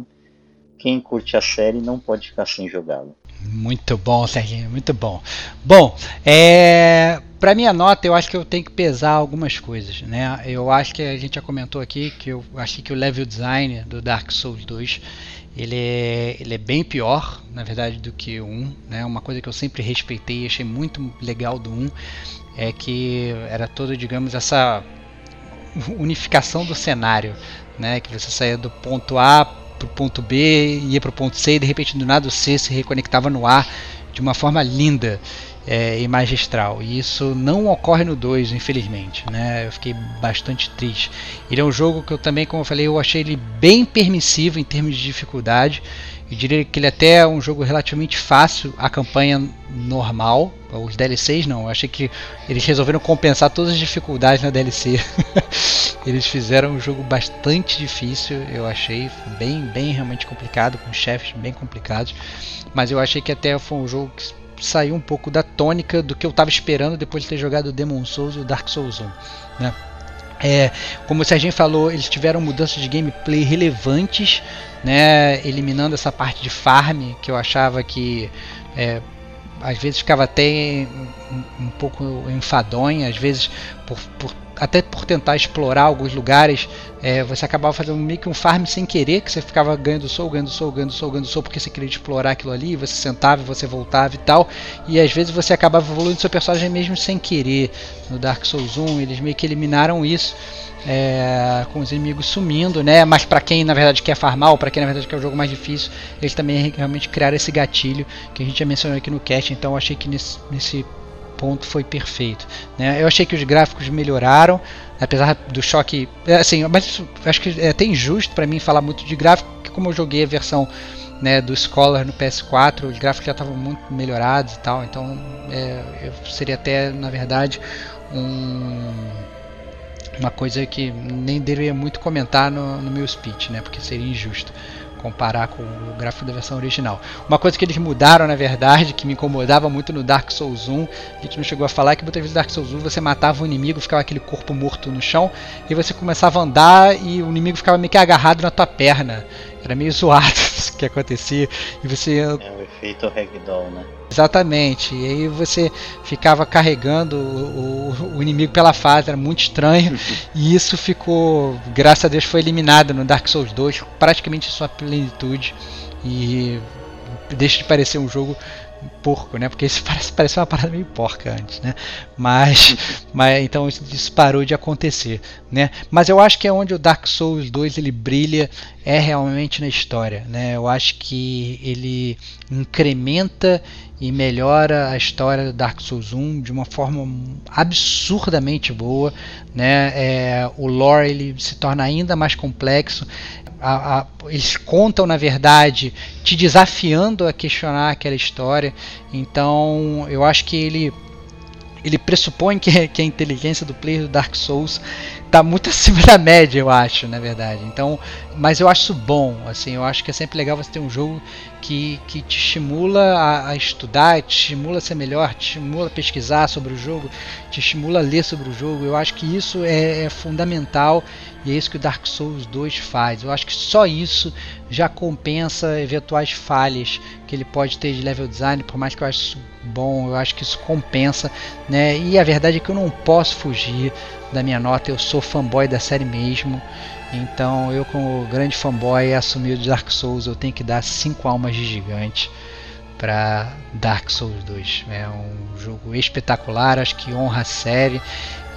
quem curte a série não pode ficar sem jogá-lo. Muito bom, Serginho, muito bom. Bom, é, para minha nota, eu acho que eu tenho que pesar algumas coisas, né? Eu acho que a gente já comentou aqui que eu achei que o level design do Dark Souls 2 ele é, ele é bem pior, na verdade, do que o 1. Né? Uma coisa que eu sempre respeitei e achei muito legal do 1 é que era toda, digamos, essa unificação do cenário, né? que você saía do ponto A para o ponto B, ia para o ponto C e de repente do nada o C se reconectava no A de uma forma linda é, e magistral. E isso não ocorre no 2, infelizmente. Né? Eu fiquei bastante triste. Ele é um jogo que eu também, como eu falei, eu achei ele bem permissivo em termos de dificuldade. Eu diria que ele até é um jogo relativamente fácil, a campanha normal. Os DLCs não, eu achei que eles resolveram compensar todas as dificuldades na DLC. eles fizeram um jogo bastante difícil, eu achei bem, bem realmente complicado, com chefes bem complicados. Mas eu achei que até foi um jogo que saiu um pouco da tônica do que eu estava esperando depois de ter jogado Demon Souls e o Dark Souls 1. Né? É, como o Serginho falou, eles tiveram mudanças de gameplay relevantes, né, eliminando essa parte de farm que eu achava que é, às vezes ficava até um, um pouco enfadonha, às vezes por, por até por tentar explorar alguns lugares, é, você acabava fazendo meio que um farm sem querer, que você ficava ganhando soul, ganhando soul, ganhando soul, ganhando soul, porque você queria explorar aquilo ali, você sentava, você voltava e tal, e às vezes você acabava evoluindo seu personagem mesmo sem querer. No Dark Souls 1, eles meio que eliminaram isso. É, com os inimigos sumindo, né? Mas para quem na verdade quer farmar ou para quem na verdade quer o jogo mais difícil, eles também realmente criaram esse gatilho que a gente já mencionou aqui no cast. Então achei que nesse, nesse ponto foi perfeito. Né? Eu achei que os gráficos melhoraram, apesar do choque. É, assim, mas acho que é até injusto para mim falar muito de gráfico, porque como eu joguei a versão né, do Scholar no PS4, os gráficos já estavam muito melhorados e tal, então é, seria até na verdade um, uma coisa que nem deveria muito comentar no, no meu speech, né, porque seria injusto comparar com o gráfico da versão original. Uma coisa que eles mudaram, na verdade, que me incomodava muito no Dark Souls 1, a gente não chegou a falar, é que muitas vezes no Dark Souls 1 você matava o inimigo, ficava aquele corpo morto no chão, e você começava a andar e o inimigo ficava meio que agarrado na tua perna. Era meio zoado que acontecia. E você. É o efeito ragdoll, né? Exatamente. E aí você ficava carregando o, o, o inimigo pela fase, era muito estranho. e isso ficou, graças a Deus, foi eliminado no Dark Souls 2, praticamente em sua plenitude. E deixa de parecer um jogo porco, né? Porque isso parece, parece uma parada meio porca antes, né? Mas, mas então isso, isso, parou de acontecer, né? Mas eu acho que é onde o Dark Souls 2 ele brilha é realmente na história, né? Eu acho que ele incrementa e melhora a história do Dark Souls 1 de uma forma absurdamente boa, né? É, o lore ele se torna ainda mais complexo a, a, eles contam na verdade te desafiando a questionar aquela história então eu acho que ele ele pressupõe que, que a inteligência do player do Dark Souls está muito acima da média, eu acho, na verdade. Então, mas eu acho isso bom, assim, eu acho que é sempre legal você ter um jogo que, que te estimula a, a estudar, te estimula a ser melhor, te estimula a pesquisar sobre o jogo, te estimula a ler sobre o jogo. Eu acho que isso é, é fundamental e é isso que o Dark Souls 2 faz. Eu acho que só isso já compensa eventuais falhas que ele pode ter de level design, por mais que eu ache isso bom, eu acho que isso compensa, né? E a verdade é que eu não posso fugir da minha nota, eu sou fanboy da série mesmo. Então, eu como grande fanboy assumi o Dark Souls, eu tenho que dar 5 almas de gigante para Dark Souls 2. É um jogo espetacular, acho que honra a série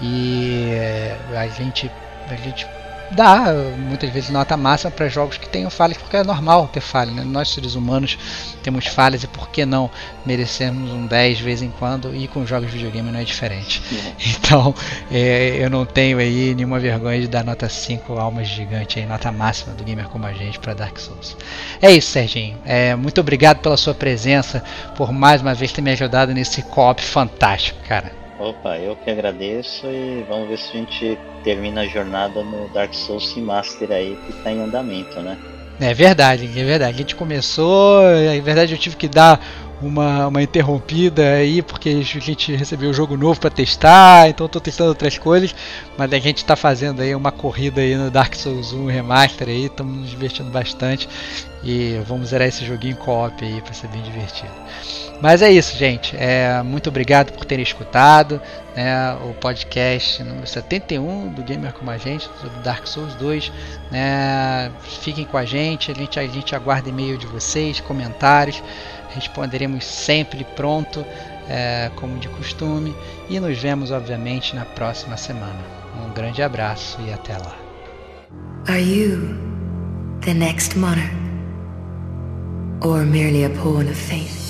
e eh, a gente a gente dá muitas vezes nota máxima para jogos que tenham falhas, porque é normal ter falhas. Né? Nós, seres humanos, temos falhas e por que não merecemos um 10 de vez em quando? E com jogos de videogame não é diferente. Então, é, eu não tenho aí nenhuma vergonha de dar nota 5 almas gigante, aí, nota máxima do gamer como a gente para Dark Souls. É isso, Serginho. É, muito obrigado pela sua presença, por mais uma vez ter me ajudado nesse co-op fantástico, cara. Opa, eu que agradeço e vamos ver se a gente termina a jornada no Dark Souls Master aí que está em andamento, né? É verdade, é verdade. A gente começou, é verdade eu tive que dar uma, uma interrompida aí porque a gente recebeu o jogo novo para testar, então estou testando outras coisas, mas a gente está fazendo aí uma corrida aí no Dark Souls 1 Remaster aí, estamos nos divertindo bastante e vamos zerar esse joguinho co-op aí para ser bem divertido. Mas é isso, gente. É, muito obrigado por terem escutado né, o podcast número 71 do Gamer Como a Gente, sobre Dark Souls 2. Né, fiquem com a gente, a gente, a gente aguarda e-mail de vocês, comentários. Responderemos sempre pronto, é, como de costume. E nos vemos, obviamente, na próxima semana. Um grande abraço e até lá. Are you the next monarch? Or merely a pawn of fate?